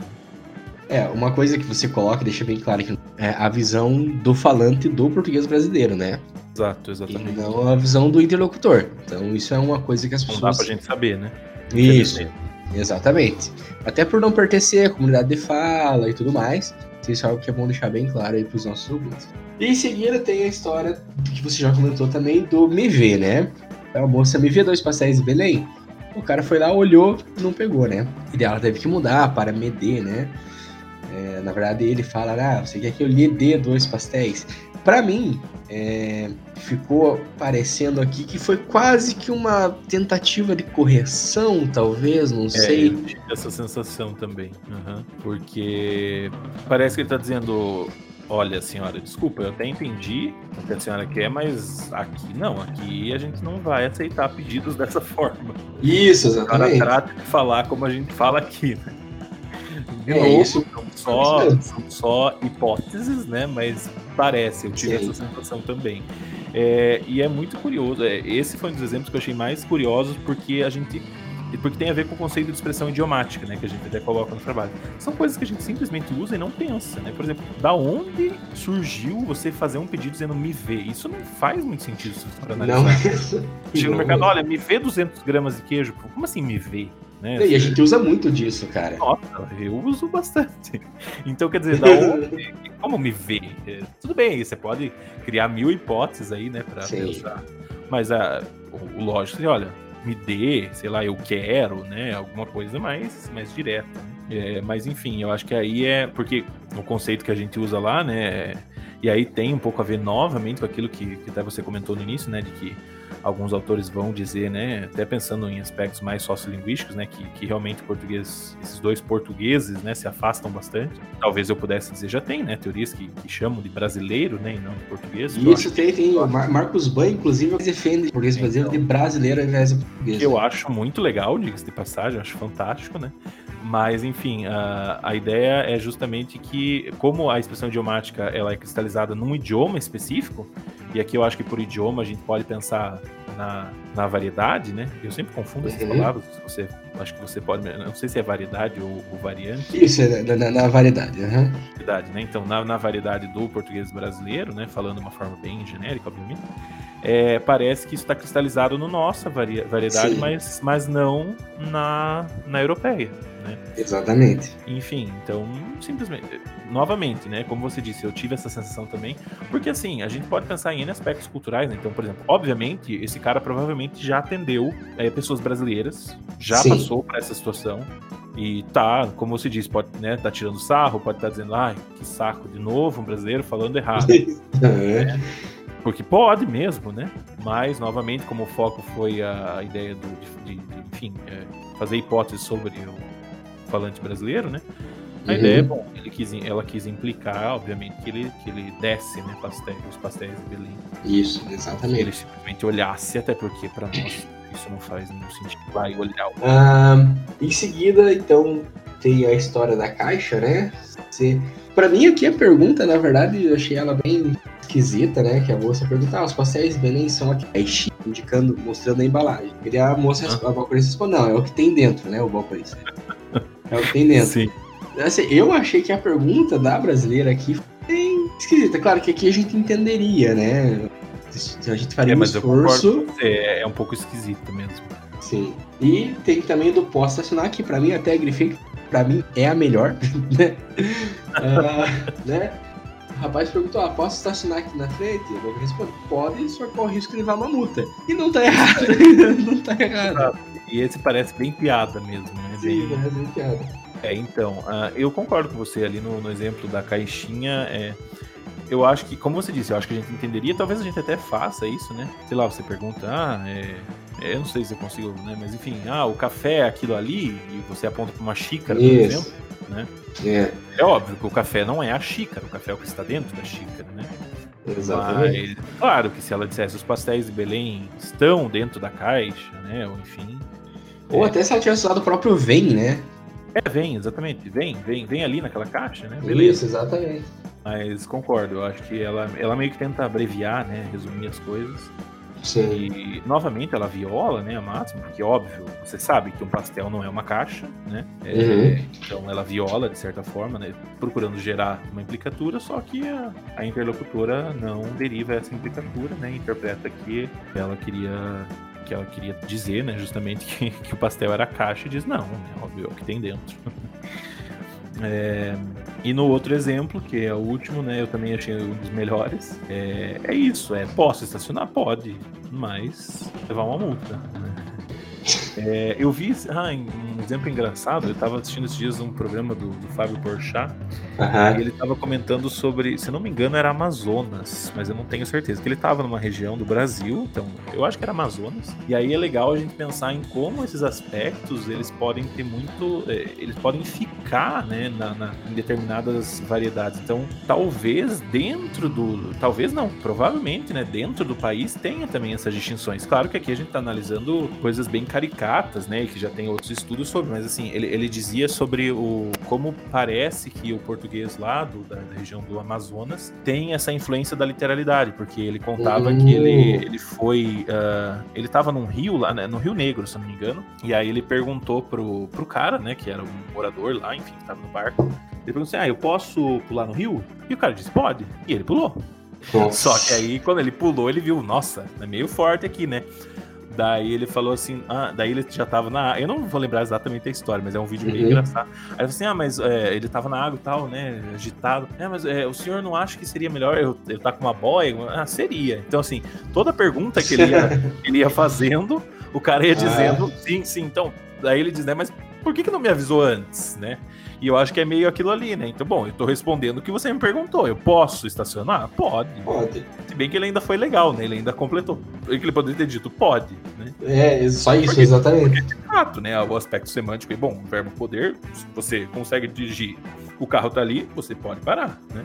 É, uma coisa que você coloca, deixa bem claro que é a visão do falante do português brasileiro, né? Exato, exatamente. E não a visão do interlocutor. Então isso é uma coisa que as pessoas. Não dá pra gente saber, né? Isso, exatamente. Até por não pertencer à comunidade de fala e tudo mais. Isso é algo que é bom deixar bem claro aí pros nossos ouvintes. E em seguida tem a história que você já comentou também do Me Vê, né? A moça Me Vê dois pastéis de Belém. O cara foi lá, olhou, não pegou, né? E ela teve que mudar para Medê, né? É, na verdade, ele fala: Ah, você quer que eu lhe dê dois pastéis? Para mim, é, ficou parecendo aqui que foi quase que uma tentativa de correção, talvez, não é, sei. Eu tive essa sensação também. Uhum. Porque parece que ele tá dizendo. Olha, senhora, desculpa, eu até entendi o que a senhora quer, mas aqui não, aqui a gente não vai aceitar pedidos dessa forma. Isso, exatamente. O cara trata de falar como a gente fala aqui, né? De é novo, isso. São, só, são só hipóteses, né? Mas parece, eu tive Sim. essa sensação também. É, e é muito curioso. É, esse foi um dos exemplos que eu achei mais curiosos, porque a gente. Porque tem a ver com o conceito de expressão idiomática, né? Que a gente até coloca no trabalho. São coisas que a gente simplesmente usa e não pensa, né? Por exemplo, da onde surgiu você fazer um pedido dizendo me vê? Isso não faz muito sentido se você for analisar. Não, Chega no mercado, olha, me vê 200 gramas de queijo. Como assim me vê? Né? E a gente usa muito disso, cara. Nossa, eu uso bastante. Então, quer dizer, da onde, como me vê? É, tudo bem, você pode criar mil hipóteses aí, né, pra Sim. pensar. Mas a, o, o lógico, assim, olha, me dê, sei lá, eu quero, né, alguma coisa mais, mais direta. Né? É, mas enfim, eu acho que aí é porque o conceito que a gente usa lá, né, E aí tem um pouco a ver novamente com aquilo que, que até você comentou no início, né? De que alguns autores vão dizer, né, até pensando em aspectos mais sociolinguísticos, né, que, que realmente português, esses dois portugueses, né, se afastam bastante. Talvez eu pudesse dizer, já tem, né, teorias que, que chamam de brasileiro, né, e não de português. Isso tem, tem. O Marcos Ban, inclusive, defende o português brasileiro então, de brasileiro ao invés de português. Eu né? acho muito legal, diga-se de passagem, acho fantástico, né. Mas, enfim, a, a ideia é justamente que, como a expressão idiomática ela é cristalizada num idioma específico, e aqui eu acho que por idioma a gente pode pensar na, na variedade, né? Eu sempre confundo essas uhum. palavras. Você, acho que você pode. Não sei se é variedade ou, ou variante. Isso, é na, na, na variedade. Uhum. Variedade, né? Então, na, na variedade do português brasileiro, né? Falando de uma forma bem genérica, obviamente. É, parece que isso está cristalizado no nossa vari, variedade, mas, mas não na, na europeia. Né? Exatamente. Enfim, então, simplesmente, novamente, né? Como você disse, eu tive essa sensação também, porque assim, a gente pode pensar em N aspectos culturais, né? Então, por exemplo, obviamente, esse cara provavelmente já atendeu é, pessoas brasileiras, já Sim. passou por essa situação. E tá, como você disse, pode né, tá tirando sarro, pode estar tá dizendo, ai, que saco, de novo, um brasileiro falando errado. é. Porque pode mesmo, né? Mas, novamente, como o foco foi a ideia do, de, de, de enfim, é, fazer hipóteses sobre o falante brasileiro, né? A uhum. ideia é, bom, ele quis, ela quis implicar, obviamente, que ele, que ele desse né, pastéis, os pastéis de Belém. Isso, exatamente. Que ele simplesmente olhasse, até porque para nós isso não faz nenhum sentido. Vai olhar o... ah, Em seguida, então, tem a história da caixa, né? Você... Para mim, aqui a pergunta, na verdade, eu achei ela bem esquisita, né? Que a moça pergunta, ah, os pastéis de Belém são aqui, indicando, mostrando a embalagem. E a moça, ah. a balconista responde, não, é o que tem dentro, né? O balconista. É o que tem dentro. Sim. Assim, eu achei que a pergunta da brasileira aqui foi esquisita. Claro que aqui a gente entenderia, né? A gente faria é, um esforço. É, é um pouco esquisito mesmo. Sim. E tem também do posso assinar, que pra mim até grifei, pra mim é a melhor, né? uh, né? O rapaz perguntou: ah, posso estacionar aqui na frente? Eu vou responder: pode, só corre o risco de levar uma multa. E não tá errado, não tá errado. E esse parece bem piada mesmo, né? Sim, bem... parece bem piada. É, então, uh, eu concordo com você ali no, no exemplo da caixinha. É, eu acho que, como você disse, eu acho que a gente entenderia, talvez a gente até faça isso, né? Sei lá, você pergunta, ah, é, é eu não sei se eu consigo, né? Mas enfim, ah, o café é aquilo ali, e você aponta para uma xícara, por isso. exemplo, né? É. é óbvio que o café não é a xícara, o café é o que está dentro da xícara, né? Exatamente. Mas, claro que se ela dissesse os pastéis de Belém estão dentro da caixa, né? Ou enfim. Ou é... até se ela tivesse usado o próprio vem, né? É, vem, exatamente. Vem, vem, vem ali naquela caixa, né? Beleza. Isso, exatamente. Mas concordo, eu acho que ela, ela meio que tenta abreviar, né? Resumir as coisas. Sim. E novamente ela viola, né, a máxima, porque óbvio, você sabe que um pastel não é uma caixa, né? É, uhum. Então ela viola de certa forma, né, procurando gerar uma implicatura, só que a, a interlocutora não deriva essa implicatura, né? Interpreta que ela queria que ela queria dizer, né, justamente que, que o pastel era caixa, e diz, não, né, óbvio, é o que tem dentro. É, e no outro exemplo, que é o último, né? Eu também achei um dos melhores. É, é isso, é posso estacionar? Pode, mas levar uma multa. Né? É, eu vi ah, um exemplo engraçado, eu estava assistindo esses dias um programa do, do Fábio Porchat, uhum. e ele estava comentando sobre, se não me engano era Amazonas, mas eu não tenho certeza, que ele estava numa região do Brasil, então eu acho que era Amazonas, e aí é legal a gente pensar em como esses aspectos, eles podem ter muito, é, eles podem ficar, né, na, na, em determinadas variedades, então talvez dentro do, talvez não, provavelmente, né, dentro do país tenha também essas distinções, claro que aqui a gente está analisando coisas bem caricatas, né, que já tem outros estudos sobre, mas assim, ele, ele dizia sobre o como parece que o português lá do, da, da, região do Amazonas tem essa influência da literalidade, porque ele contava que ele, ele foi, uh, ele estava num rio lá, né, no Rio Negro, se não me engano, e aí ele perguntou pro, pro cara, né, que era um morador lá, enfim, que estava no barco, ele perguntou assim, ah, eu posso pular no rio? E o cara disse, pode, e ele pulou. Nossa. Só que aí, quando ele pulou, ele viu, nossa, é meio forte aqui, né? Daí ele falou assim, ah, daí ele já tava na Eu não vou lembrar exatamente a história, mas é um vídeo uhum. meio engraçado. Aí ele falou assim: ah, mas é, ele tava na água e tal, né? Agitado. É, mas é, o senhor não acha que seria melhor eu, eu tá com uma boia? Ah, seria. Então, assim, toda pergunta que ele ia, ele ia fazendo, o cara ia ah. dizendo, ah. sim, sim. Então, daí ele diz, né, mas por que, que não me avisou antes, né? E eu acho que é meio aquilo ali, né? Então, bom, eu tô respondendo o que você me perguntou. Eu posso estacionar? Pode. Pode. Se bem que ele ainda foi legal, né? Ele ainda completou. Ele poderia ter dito pode, né? É, só isso, Porque- exatamente. De fato, né? O aspecto semântico é bom. O verbo poder, você consegue dirigir, o carro tá ali, você pode parar, né?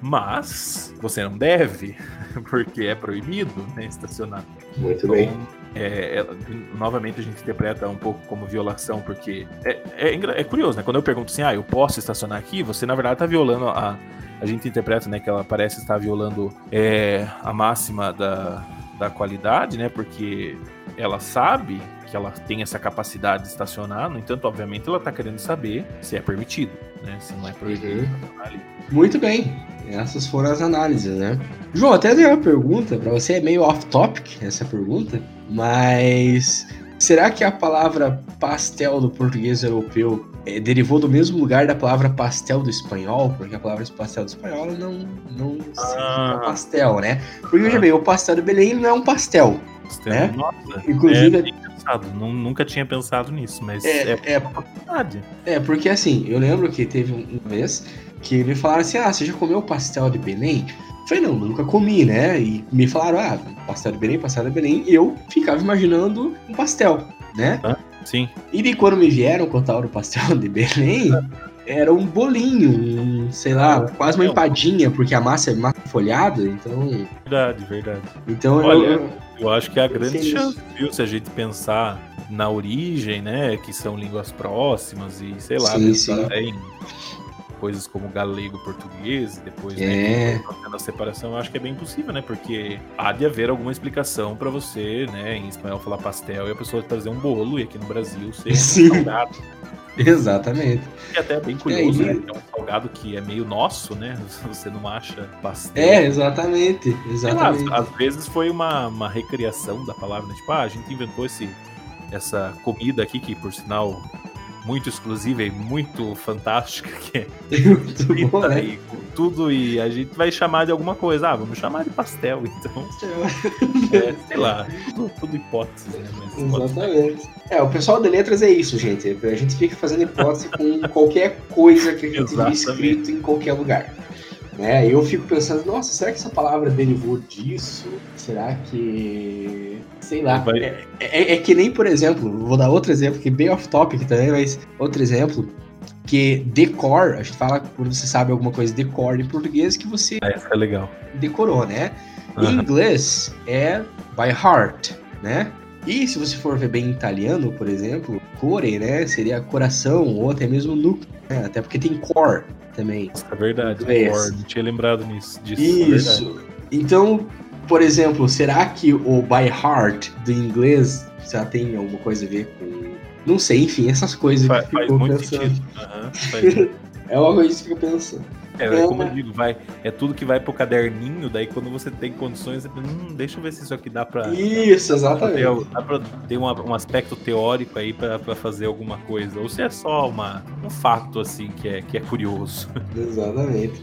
Mas você não deve, porque é proibido, né? Estacionar. Muito bem. É, é, novamente a gente interpreta um pouco como violação, porque é, é, é curioso, né? Quando eu pergunto assim, ah, eu posso estacionar aqui, você na verdade tá violando a. A gente interpreta, né, que ela parece estar violando é, a máxima da, da qualidade, né? Porque ela sabe que ela tem essa capacidade de estacionar, no entanto, obviamente, ela tá querendo saber se é permitido, né? Se não é proibido Uhum. estacionar ali. Muito bem. Essas foram as análises, né? João, até tenho uma pergunta pra você, é meio off-topic essa pergunta, mas será que a palavra pastel do português europeu eh, derivou do mesmo lugar da palavra pastel do espanhol? Porque a palavra pastel do espanhol não, não significa Ah. pastel, né? Porque veja bem, o pastel do Belém não é um pastel. É? É? Nossa, Inclusive, é pensado. Nu- Nunca tinha pensado nisso, mas É, é, é, verdade. É, porque assim, eu lembro que teve um- uma vez que me falaram assim: ah, você já comeu pastel de Belém? Eu falei, não, nunca comi, né? E me falaram, ah, pastel de Belém, pastel de Belém. E eu ficava imaginando um pastel, né? Sim. E daí quando me vieram contar o pastel de Belém, era um bolinho, um, sei lá, quase uma empadinha, porque a massa é massa folhada, então. Verdade, verdade. Então Olha, eu. Eu acho que a Eu grande chance, viu, se a gente pensar na origem, né, que são línguas próximas e sei lá, Sim, pensar sim. em coisas como galego, português, e depois É. né, a separação, eu acho que é bem possível, né, porque há de haver alguma explicação pra você, né, em espanhol falar pastel e a pessoa trazer um bolo e aqui no Brasil ser Sim. salgado. Exatamente. E até é bem curioso, E aí- né, é um salgado que é meio nosso, né, você não acha pastel. É, exatamente. Sei lá, às, Exatamente. às vezes foi uma, uma recriação da palavra, né? Tipo, ah, a gente inventou esse, essa comida aqui, que por sinal muito exclusiva e muito fantástica, que é Muito bom, né? e com tudo, e a gente vai chamar de alguma coisa. Ah, vamos chamar de pastel, então. É, sei lá, tudo, tudo hipóteses, né? Mas. Exatamente. É, o pessoal de letras é isso, gente. A gente fica fazendo hipótese com qualquer coisa que a gente Exatamente. escrito em qualquer lugar. Né? Eu fico pensando, nossa, será que essa palavra derivou disso? Será que. Sei lá. Vai- É, é- é que nem, por exemplo, vou dar outro exemplo, que é bem off-topic também, mas outro exemplo, que decor, a gente fala quando você sabe alguma coisa decor em português, que você Ah, Essa é legal. decorou, né? Em Aham. inglês é by heart, né? E se você for ver bem em italiano, por exemplo, core, né? Seria coração ou até mesmo núcleo, né? Até porque tem core também. É verdade. Não tinha lembrado nisso, disso. é. Isso. Então, por exemplo, será que o by heart do inglês já tem alguma coisa a ver com. Não sei, enfim, essas coisas Fa- que Faz, ficou muito pensando. faz- É uma coisa que fica pensando. É, É, como eu digo, vai, é tudo que vai pro caderninho, daí quando você tem condições, você pensa, hum, deixa eu ver se isso aqui dá pra. Isso, exatamente. dá pra ter um, um aspecto teórico aí pra, pra fazer alguma coisa. Ou se é só uma, um fato assim que é, que é curioso. Exatamente.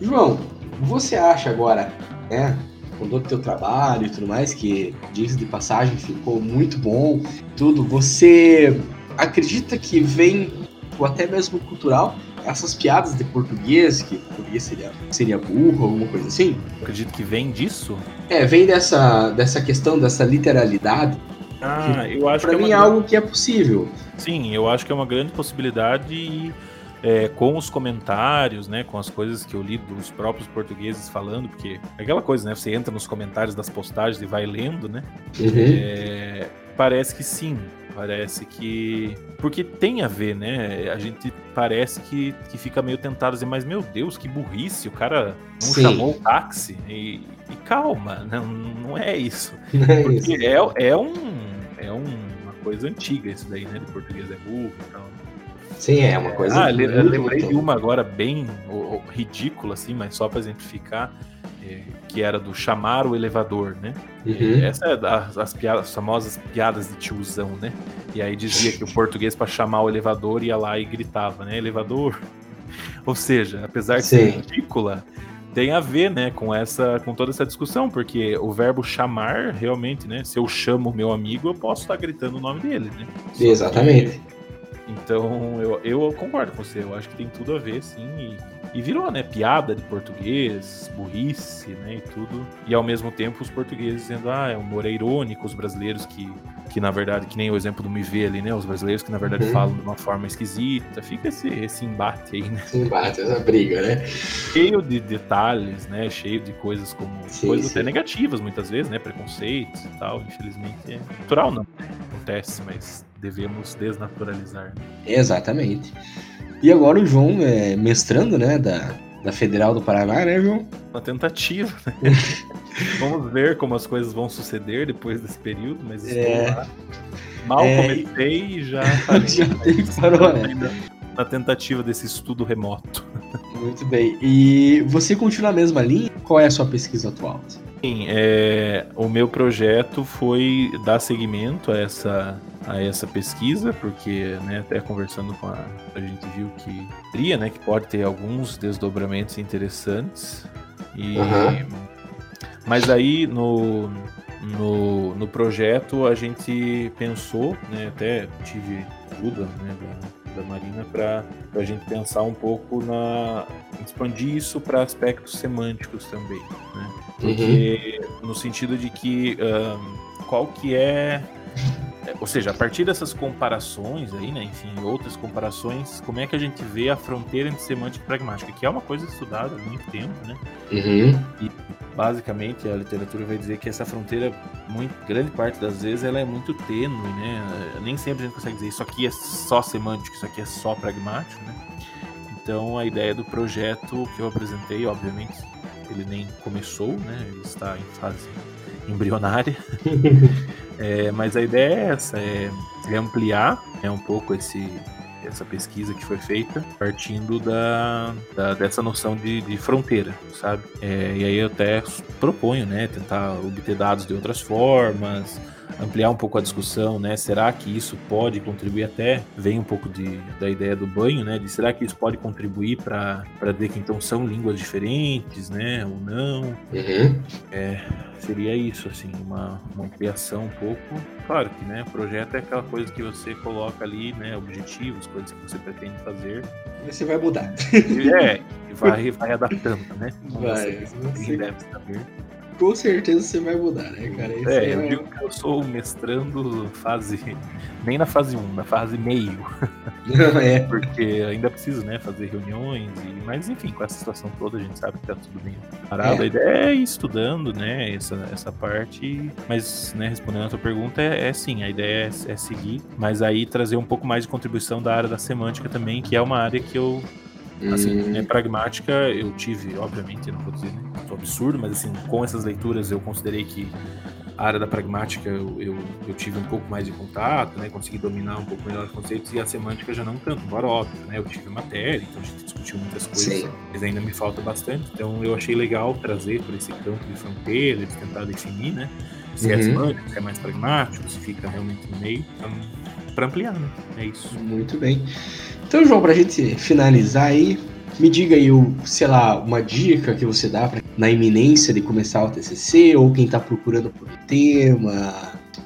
João, você acha agora, né, com todo o teu trabalho e tudo mais, que diz de passagem ficou muito bom, tudo, você acredita que vem, ou até mesmo cultural, essas piadas de português, que português seria, seria burro, alguma coisa assim? Eu acredito que vem disso. É, vem dessa, dessa questão, dessa literalidade. Ah, eu acho Pra que é mim é uma, algo que é possível. Sim, eu acho que é uma grande possibilidade e é, com os comentários, né, com as coisas que eu li dos próprios portugueses falando, porque é aquela coisa, né, você entra nos comentários das postagens e vai lendo, né, Uhum. É, parece que sim. Parece que. Porque tem a ver, né? A gente parece que, que fica meio tentado a dizer, mas meu Deus, que burrice, o cara não Sim. chamou o táxi. E, e calma, não, não é isso. É isso. Porque é, é, um, é um- uma coisa antiga isso daí, né? De português é burro e tal. Sim, é uma coisa. Ah, lembrei de uma agora bem ridícula, assim, mas só pra exemplificar, é, que era do chamar o elevador, né? Uhum. Essa é das as piadas, as famosas piadas de tiozão, né? E aí dizia que o português para chamar o elevador ia lá e gritava, né? Elevador. Ou seja, apesar de ser Sim. ridícula, tem a ver, né, com essa, com toda essa discussão, porque o verbo chamar, realmente, né? Se eu chamo meu amigo, eu posso estar gritando o nome dele, né? Só que- Exatamente. Então, eu, eu concordo com você. Eu acho que tem tudo a ver, sim. E, e virou, né? Piada de português, burrice, né? E tudo. E ao mesmo tempo, os portugueses dizendo, ah, é um humor é irônico, os brasileiros que, que na verdade, que nem o exemplo do Me Vê ali, né? Os brasileiros que na verdade uhum. falam de uma forma esquisita. Fica esse, esse embate aí, né? Esse embate, essa briga, né? Cheio de detalhes, né? Cheio de coisas como. Sim, coisas sim. até negativas, muitas vezes, né? Preconceitos e tal. Infelizmente é natural, não. Acontece, mas devemos desnaturalizar. Exatamente. E agora o João é mestrando, né, da, da Federal do Paraná, né, João? Uma tentativa, né? Vamos ver como as coisas vão suceder depois desse período, mas estou é... lá. Mal é... comecei e já, já parou, né? Na tentativa desse estudo remoto. Muito bem. E você continua na mesma linha? Qual é a sua pesquisa atual? Sim, é, o meu projeto foi dar seguimento a essa a essa pesquisa, porque né, até conversando com a, a gente viu que teria, né, que pode ter alguns desdobramentos interessantes. E uhum. mas aí no, no, no projeto a gente pensou, né, até tive ajuda né, da, da Marina para a gente pensar um pouco na expandir isso para aspectos semânticos também, né? Porque uhum. no sentido de que um, qual que é ou seja, a partir dessas comparações aí, né, enfim, outras comparações, como é que a gente vê a fronteira entre semântica e pragmática, que é uma coisa estudada há muito tempo, né? Uhum. E basicamente a literatura vai dizer que essa fronteira, muito grande parte das vezes, ela é muito tênue, né? Nem sempre a gente consegue dizer isso aqui é só semântico, isso aqui é só pragmático, né? Então a ideia do projeto que eu apresentei, obviamente, ele nem começou, né? Ele está em fase embrionária. é, mas a ideia é essa, é, é ampliar é um pouco esse, essa pesquisa que foi feita partindo da, da dessa noção de, de fronteira, sabe? É, e aí eu até proponho, né, tentar obter dados de outras formas, ampliar um pouco a discussão, né? Será que isso pode contribuir até vem um pouco de, da ideia do banho, né? De será que isso pode contribuir para dizer que então são línguas diferentes, né? Ou não? Uhum. É, seria isso, assim, uma, uma ampliação um pouco. Claro que, né? Projeto é aquela coisa que você coloca ali, né? Objetivos, coisas que você pretende fazer. Você vai mudar. É, vai, vai adaptando, né? vai. Você, deve saber com certeza você vai mudar, né, cara? Esse é, é, eu digo que eu sou mestrando fase. Nem na fase 1, na fase meio. é. Porque ainda preciso, né, fazer reuniões. E... Mas enfim, com essa situação toda, a gente sabe que tá tudo bem parado. É. A ideia é ir estudando, né, essa, essa parte. Mas, né, respondendo a tua pergunta, é, é sim, a ideia é, é seguir. Mas aí trazer um pouco mais de contribuição da área da semântica também, que é uma área que eu Assim, né, pragmática eu tive, obviamente, não vou dizer né, absurdo, mas assim, com essas leituras eu considerei que a área da pragmática eu, eu, eu, tive um pouco mais de contato, né, consegui dominar um pouco melhor os conceitos, e a semântica já não tanto, embora óbvio, né, eu tive matéria, então a gente discutiu muitas coisas, Sim. mas ainda me falta bastante, então eu achei legal trazer por esse campo de fronteira, de tentar definir, né, se é uhum. é semântica, se é mais pragmático, se fica realmente no meio, então, para ampliar, né, é isso. Muito bem. Então, João, para a gente finalizar aí, me diga aí, sei lá, uma dica que você dá pra, na iminência de começar o TCC, ou quem está procurando por tema,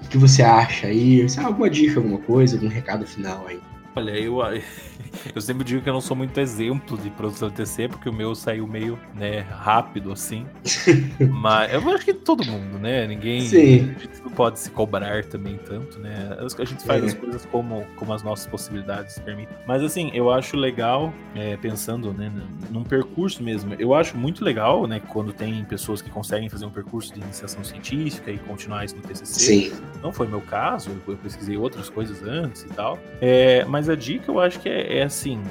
o que você acha aí? Alguma dica, alguma coisa, algum recado final aí? Olha, eu, eu sempre digo que eu não sou muito exemplo de produção de TC, porque o meu saiu meio né, rápido assim. Mas eu acho que todo mundo, né? Ninguém. Sim. Não pode se cobrar também tanto, né? A gente faz é. as coisas como, como as nossas possibilidades permitem. Mas assim, eu acho legal, é, pensando né, num percurso mesmo. Eu acho muito legal, né? Quando tem pessoas que conseguem fazer um percurso de iniciação científica e continuar isso no TCC. Sim. Não foi meu caso, eu pesquisei outras coisas antes e tal. É, mas a dica eu acho que é, é assim,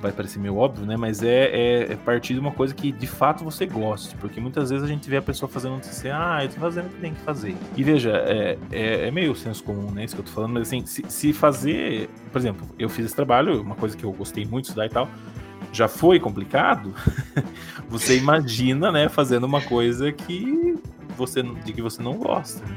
vai parecer meio óbvio, né? Mas é, é, é, partir de uma coisa que de fato você goste. Porque muitas vezes a gente vê a pessoa fazendo TCC, ah, eu tô fazendo o que tem que fazer. E veja, é, é, é, meio senso comum, né? Isso que eu tô falando, mas assim, se, se fazer. Por exemplo, eu fiz esse trabalho, uma coisa que eu gostei muito de estudar e tal. Já foi complicado, você imagina, né, fazendo uma coisa que você, de que você não gosta. Né?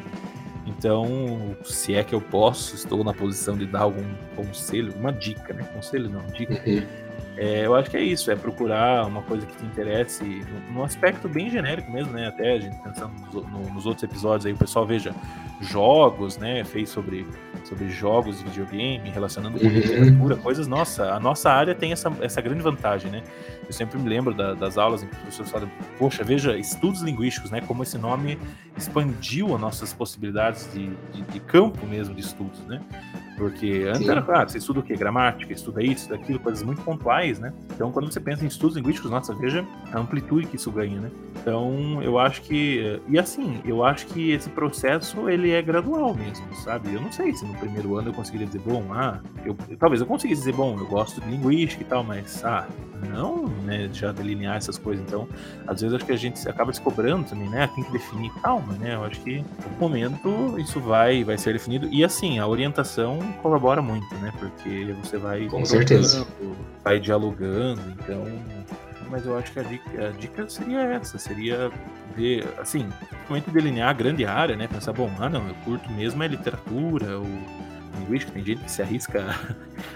Então, se é que eu posso, estou na posição de dar algum conselho, uma dica, né? Conselho não, dica. Uhum. É, eu acho que é isso, é procurar uma coisa que te interesse, num aspecto bem genérico mesmo, né? Até a gente pensando nos, nos outros episódios aí, o pessoal veja jogos, né? Fez sobre sobre jogos de videogame, relacionando com uhum. literatura, coisas. Nossa, a nossa área tem essa, essa grande vantagem, né? Eu sempre me lembro da, das aulas em que os professores falam, poxa, veja, estudos linguísticos, né? Como esse nome expandiu as nossas possibilidades de, de, de campo mesmo de estudos, né? Porque antes Sim. era claro, você estuda o quê? Gramática, estuda isso, aquilo, coisas muito pontuais, né? Então, quando você pensa em estudos linguísticos, nossa, veja a amplitude que isso ganha, né? Então, eu acho que. E assim, eu acho que esse processo ele é gradual mesmo, sabe? Eu não sei se no primeiro ano eu conseguiria dizer, bom, ah, eu, talvez eu conseguisse dizer, bom, eu gosto de linguística e tal, mas, ah, não, né, já delinear essas coisas. Então, às vezes acho que a gente acaba descobrando também, né? Tem que definir calma, né? Eu acho que no momento isso vai, vai ser definido. E assim, a orientação colabora muito, né? Porque você vai. Com certeza. Vai dialogando, então. Mas eu acho que a dica, a dica seria essa, seria ver, assim, principalmente delinear a grande área, né? Pensar, bom, ah não, eu curto mesmo é literatura, ou linguística, tem gente que se arrisca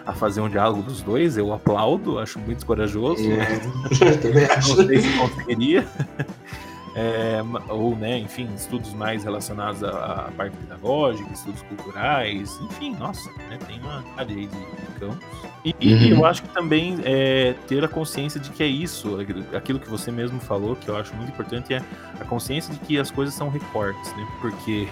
a fazer um diálogo dos dois, eu aplaudo, acho muito corajoso. É, também acho. Não sei se conseguiria. É, ou, né, enfim, estudos mais relacionados à, à, parte pedagógica, estudos culturais, enfim, nossa, né, tem uma cadeia de, campos. E, uhum. e, eu acho que também é, ter a consciência de que é isso, aquilo que você mesmo falou, que eu acho muito importante, é a consciência de que as coisas são recortes, né, porque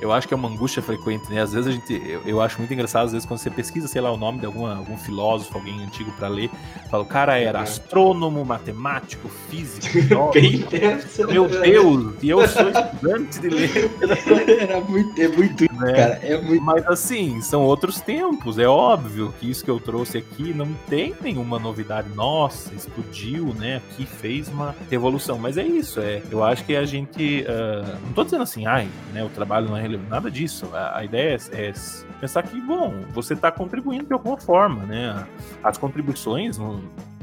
eu acho que é uma angústia frequente, né? Às vezes a gente, eu, eu, acho muito engraçado, às vezes quando você pesquisa, sei lá, o nome de alguma, algum filósofo, alguém antigo para ler, fala, o cara era uhum. astrônomo, matemático, físico, meu Deus, e eu sou estudante de ler. Era muito, é muito, né? cara, é muito. Mas assim, são outros tempos, é óbvio que isso que eu trouxe aqui não tem nenhuma novidade, nossa, explodiu, né? Aqui fez uma revolução, mas é isso, é, eu acho que a gente, uh, não tô dizendo assim, ai, né, o trabalho não é relevante, nada disso. A, a ideia é, é, pensar que, bom, você está contribuindo de alguma forma, né? As contribuições,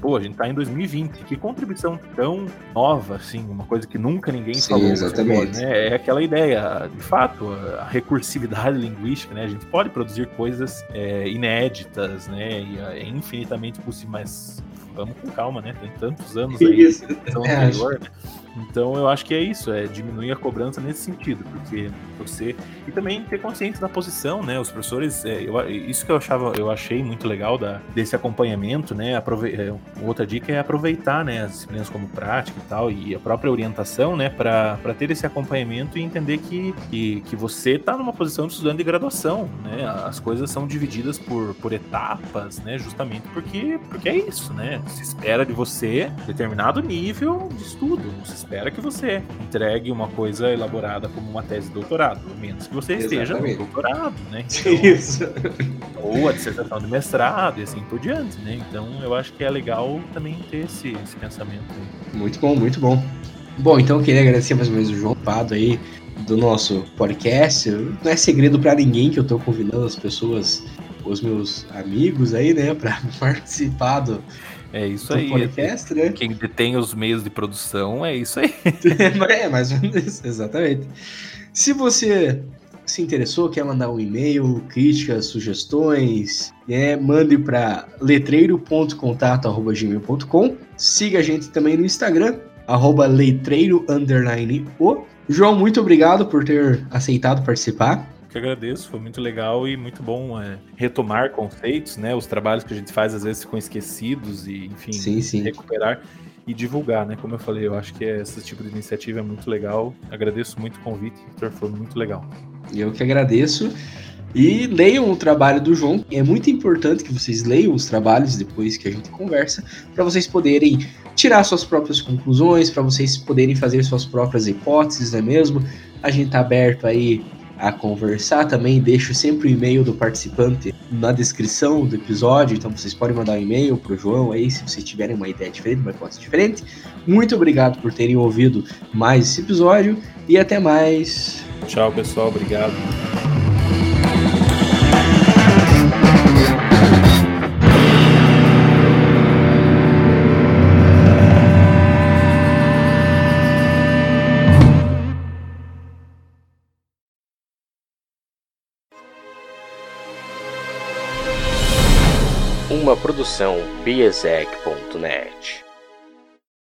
pô, a gente está em 2020, que contribuição tão nova, assim, uma coisa que nunca ninguém Sim, falou. Exatamente. Né? É aquela ideia, de fato, a recursividade linguística, né? A gente pode produzir coisas é, inéditas, né? E é infinitamente possível, mas vamos com calma, né? Tem tantos anos aí. Isso. É, anterior, né? Então eu acho que é isso, é diminuir a cobrança nesse sentido, porque você e também ter consciência da posição, né? Os professores, é, eu, isso que eu achava, eu achei muito legal da, desse acompanhamento, né? Aprove é, outra dica é aproveitar, né? As disciplinas como prática e tal e a própria orientação, né? Para ter esse acompanhamento e entender que, que, que você está numa posição de estudante de graduação, né? As coisas são divididas por, por etapas, né? Justamente porque porque é isso, né? Se espera de você determinado nível de estudo, se espera que você entregue uma coisa elaborada como uma tese de doutorado, a menos que você esteja no doutorado, né? Então, Isso. Ou a dissertação de mestrado e assim por diante, né? Então eu acho que é legal também ter esse, esse pensamento. Aí. Muito bom, muito bom. Bom, então eu queria agradecer mais uma vez o João Pado aí do nosso podcast. Não é segredo para ninguém que eu tô convidando as pessoas, os meus amigos aí, né, para participar do, é isso aí. Podcast, né? Quem detém os meios de produção é isso aí. é, mais ou menos isso, exatamente. Se você se interessou, quer mandar um e-mail, críticas, sugestões, é, mande para letreiro.contato.gmail.com. Siga a gente também no Instagram, arroba letreiro, o. João, muito obrigado por ter aceitado participar que agradeço, foi muito legal e muito bom é, retomar conceitos, né? Os trabalhos que a gente faz às vezes ficam esquecidos e, enfim, sim, sim. recuperar e divulgar, né? Como eu falei, eu acho que esse tipo de iniciativa é muito legal. Agradeço muito o convite, Victor, foi muito legal. Eu que agradeço. E leiam o trabalho do João. É muito importante que vocês leiam os trabalhos depois que a gente conversa, para vocês poderem tirar suas próprias conclusões, para vocês poderem fazer suas próprias hipóteses, não é mesmo? A gente está aberto aí a conversar. Também deixo sempre o e-mail do participante na descrição do episódio, então vocês podem mandar um e-mail pro João aí se vocês tiverem uma ideia diferente, uma hipótese diferente. Muito obrigado por terem ouvido mais esse episódio e até mais. Tchau, pessoal. Obrigado. Produção biesec.net.